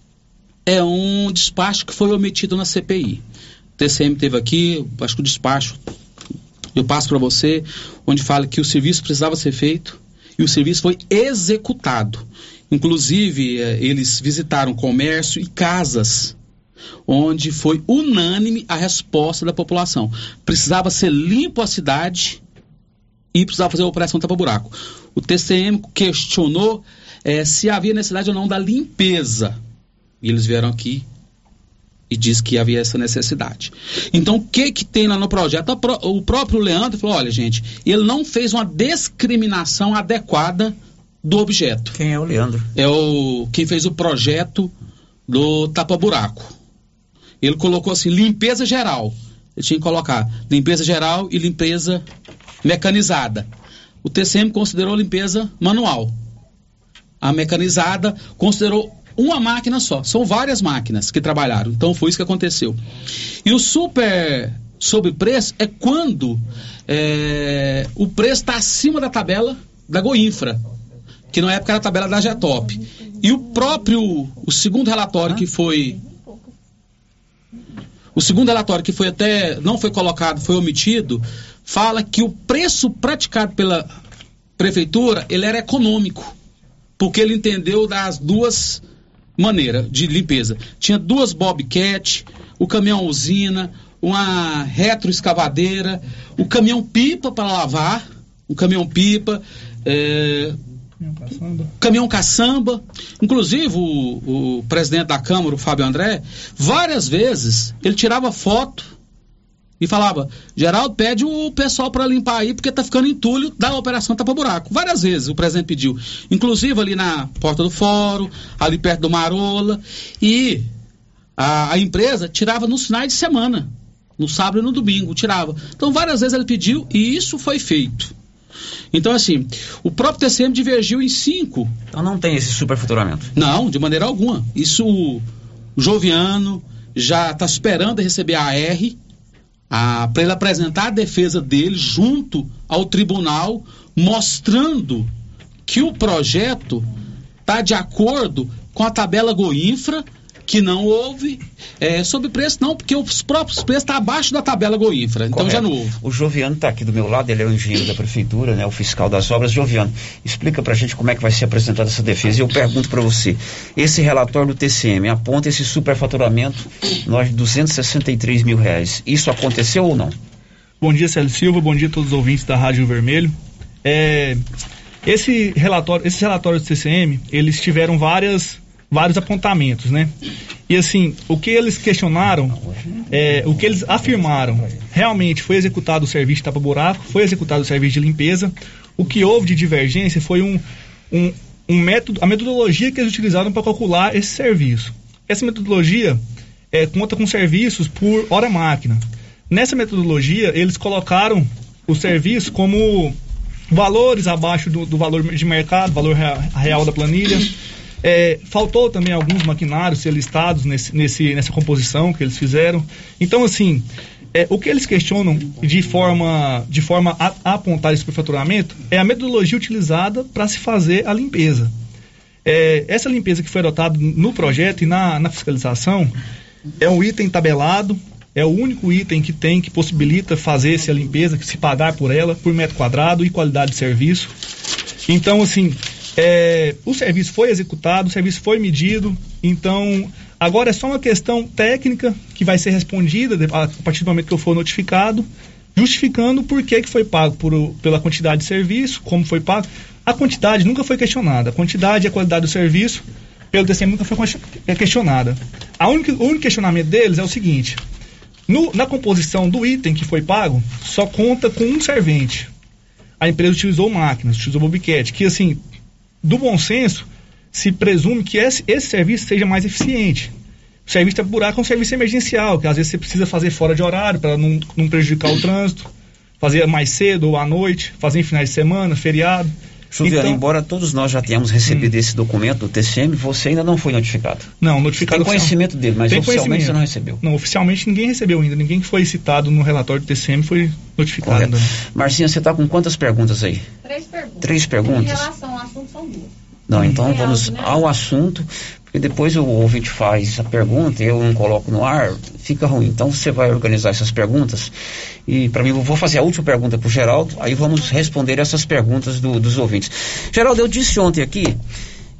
É um despacho que foi omitido na CPI. O TCM teve aqui, acho que o despacho eu passo para você, onde fala que o serviço precisava ser feito e o serviço foi executado. Inclusive, eh, eles visitaram comércio e casas, onde foi unânime a resposta da população. Precisava ser limpo a cidade e precisava fazer a operação tapa-buraco. O TCM questionou eh, se havia necessidade ou não da limpeza. E eles vieram aqui e disse que havia essa necessidade. Então, o que que tem lá no projeto? O próprio Leandro falou: olha, gente, ele não fez uma discriminação adequada do objeto. Quem é o Leandro? É o quem fez o projeto do tapa-buraco. Ele colocou assim: limpeza geral. Ele tinha que colocar limpeza geral e limpeza mecanizada. O TCM considerou limpeza manual. A mecanizada considerou uma máquina só. São várias máquinas que trabalharam. Então foi isso que aconteceu. E o super sobrepreço é quando é, o preço está acima da tabela da Goinfra, que na época era a tabela da Getop. E o próprio, o segundo relatório que foi o segundo relatório que foi até não foi colocado, foi omitido, fala que o preço praticado pela prefeitura, ele era econômico, porque ele entendeu das duas maneira de limpeza. Tinha duas Bobcat, o caminhão usina, uma retroescavadeira, o caminhão pipa para lavar, o caminhão pipa, é, caminhão, caminhão caçamba. Inclusive, o, o, presidente da Câmara, o Fábio André, várias vezes ele tirava foto e falava: Geraldo, pede o pessoal para limpar aí, porque tá ficando entulho da operação Tapa Buraco. Várias vezes o presidente pediu, inclusive ali na porta do fórum, ali perto do Marola. E a, a empresa tirava nos finais de semana, no sábado e no domingo, tirava. Então, várias vezes ele pediu e isso foi feito. Então, assim, o próprio TCM divergiu em cinco. Então não tem esse superfaturamento? Não, de maneira alguma. Isso o Joviano já está esperando receber a AR, para ele apresentar a defesa dele junto ao tribunal, mostrando que o projeto está de acordo com a tabela Goinfra, que não houve é, sobre preço, não, porque os próprios preços estão tá abaixo da tabela Goinfra, então Correto. já não houve. O Joviano está aqui do meu lado, ele é o engenheiro da prefeitura, né, o fiscal das obras. Joviano, explica para a gente como é que vai ser apresentada essa defesa. E eu pergunto para você, esse relatório do TCM aponta esse superfaturamento, nós 263 mil reais. Isso aconteceu ou não? Bom dia, Célio Silva, bom dia a todos os ouvintes da Rádio Vermelho. É, esse relatório, esses relatórios do TCM, eles tiveram várias vários apontamentos, né? E assim, o que eles questionaram, é, o que eles afirmaram, realmente foi executado o serviço de tapa-buraco, foi executado o serviço de limpeza. O que houve de divergência foi um, um, um método, a metodologia que eles utilizaram para calcular esse serviço. Essa metodologia é, conta com serviços por hora máquina. Nessa metodologia, eles colocaram o serviço como valores abaixo do, do valor de mercado, valor real da planilha. É, faltou também alguns maquinários ser listados nesse, nesse, nessa composição que eles fizeram. Então, assim, é, o que eles questionam de forma, de forma a, a apontar esse superfaturamento é a metodologia utilizada para se fazer a limpeza. É, essa limpeza que foi adotada no projeto e na, na fiscalização é um item tabelado, é o único item que tem que possibilita fazer essa limpeza, que se pagar por ela, por metro quadrado e qualidade de serviço. Então, assim, é, o serviço foi executado, o serviço foi medido, então agora é só uma questão técnica que vai ser respondida a partir do momento que eu for notificado, justificando por que, que foi pago por, pela quantidade de serviço, como foi pago. A quantidade nunca foi questionada, a quantidade e a qualidade do serviço pelo TCM nunca foi é questionada. A única, o único questionamento deles é o seguinte: no, na composição do item que foi pago, só conta com um servente. A empresa utilizou máquinas, utilizou bobcat, que assim, do bom senso, se presume que esse, esse serviço seja mais eficiente. O serviço de buraco é um serviço emergencial, que às vezes você precisa fazer fora de horário para não, não prejudicar o trânsito, fazer mais cedo ou à noite, fazer em finais de semana, feriado. Juliano, então, embora todos nós já tenhamos recebido hum. esse documento do TCM, você ainda não foi notificado. Não, notificado. Você tem conhecimento dele, mas oficialmente você não recebeu. Não, oficialmente ninguém recebeu ainda. Ninguém que foi citado no relatório do TCM foi notificado. Né? Marcinha, você está com quantas perguntas aí? Três perguntas. Três perguntas? Em relação ao assunto, são duas. Não, então vamos né? ao assunto, porque depois o ouvinte faz a pergunta e eu não coloco no ar, fica ruim. Então você vai organizar essas perguntas e para mim eu vou fazer a última pergunta para o Geraldo, aí vamos responder essas perguntas do, dos ouvintes. Geraldo, eu disse ontem aqui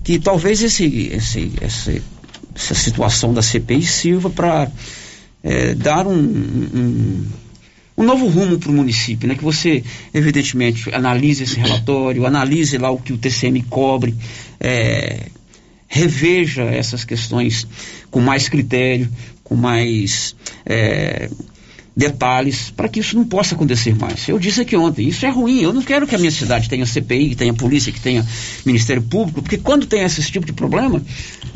que talvez esse, esse, esse essa situação da CPI sirva para é, dar um, um um novo rumo para o município, né? Que você, evidentemente, analise esse relatório, analise lá o que o TCM cobre, é, reveja essas questões com mais critério, com mais é, detalhes, para que isso não possa acontecer mais. Eu disse aqui ontem, isso é ruim. Eu não quero que a minha cidade tenha CPI, que tenha polícia, que tenha Ministério Público, porque quando tem esse tipo de problema,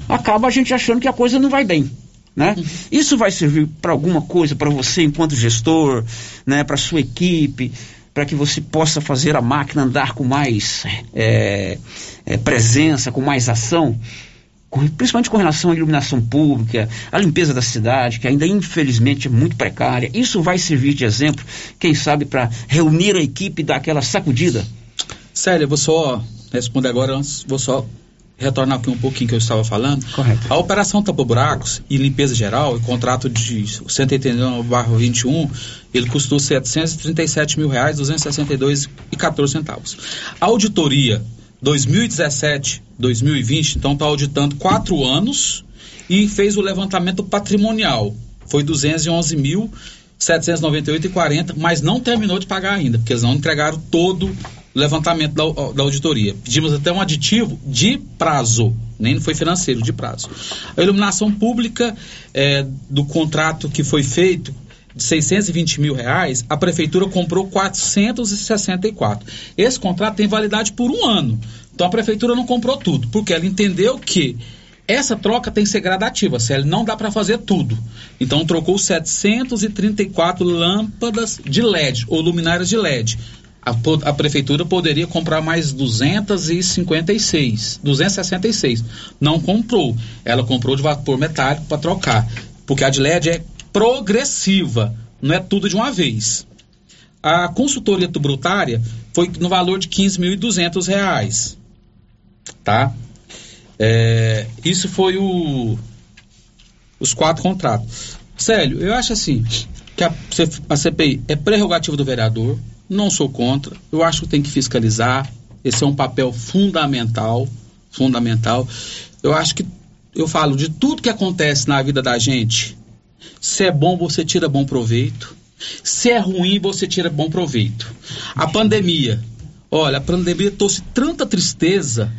acaba a gente achando que a coisa não vai bem. Né? Isso vai servir para alguma coisa para você enquanto gestor, né? para sua equipe, para que você possa fazer a máquina andar com mais é, é, presença, com mais ação, com, principalmente com relação à iluminação pública, à limpeza da cidade, que ainda infelizmente é muito precária. Isso vai servir de exemplo, quem sabe, para reunir a equipe e dar aquela sacudida. Célia, vou só responder agora, vou só retornar aqui um pouquinho que eu estava falando. Correto. A operação Tapa Buracos e Limpeza Geral, o contrato de 189-21, ele custou 737 mil reais, 262 e 14 centavos. A auditoria 2017, 2020, então está auditando quatro anos e fez o levantamento patrimonial. Foi 211 mil 798,40, mas não terminou de pagar ainda, porque eles não entregaram todo levantamento da, da auditoria. Pedimos até um aditivo de prazo, nem foi financeiro, de prazo. A iluminação pública é, do contrato que foi feito de 620 mil reais, a prefeitura comprou 464. Esse contrato tem validade por um ano. Então a prefeitura não comprou tudo, porque ela entendeu que essa troca tem que ser gradativa, se não dá para fazer tudo. Então trocou 734 lâmpadas de LED ou luminárias de LED. A, a, prefeitura poderia comprar mais 256, 266. Não comprou. Ela comprou de vapor metálico para trocar, porque a de LED é progressiva, não é tudo de uma vez. A consultoria tributária foi no valor de 15.200 reais, tá? É, isso foi o, os quatro contratos. Célio, eu acho assim que a, a CPI é prerrogativa do vereador, não sou contra, eu acho que tem que fiscalizar, esse é um papel fundamental, fundamental. Eu acho que eu falo de tudo que acontece na vida da gente. Se é bom, você tira bom proveito. Se é ruim, você tira bom proveito. A pandemia, olha, a pandemia trouxe tanta tristeza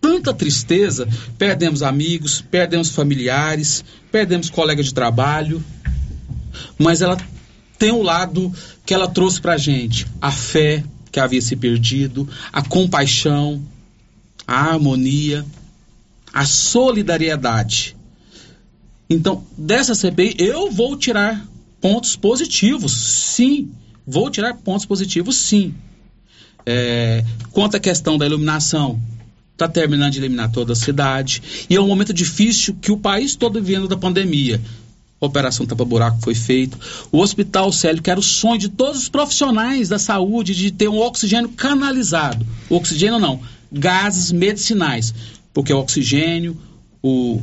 tanta tristeza, perdemos amigos, perdemos familiares, perdemos colegas de trabalho, mas ela tem um lado que ela trouxe para gente, a fé que havia se perdido, a compaixão, a harmonia, a solidariedade. Então, dessa CPI, eu vou tirar pontos positivos, sim. Vou tirar pontos positivos, sim. É, quanto à questão da iluminação, está terminando de eliminar toda a cidade. E é um momento difícil que o país todo vivendo da pandemia. Operação Tapa Buraco foi feita. O Hospital Célio, que era o sonho de todos os profissionais da saúde, de ter um oxigênio canalizado. O oxigênio não, gases medicinais. Porque o oxigênio, o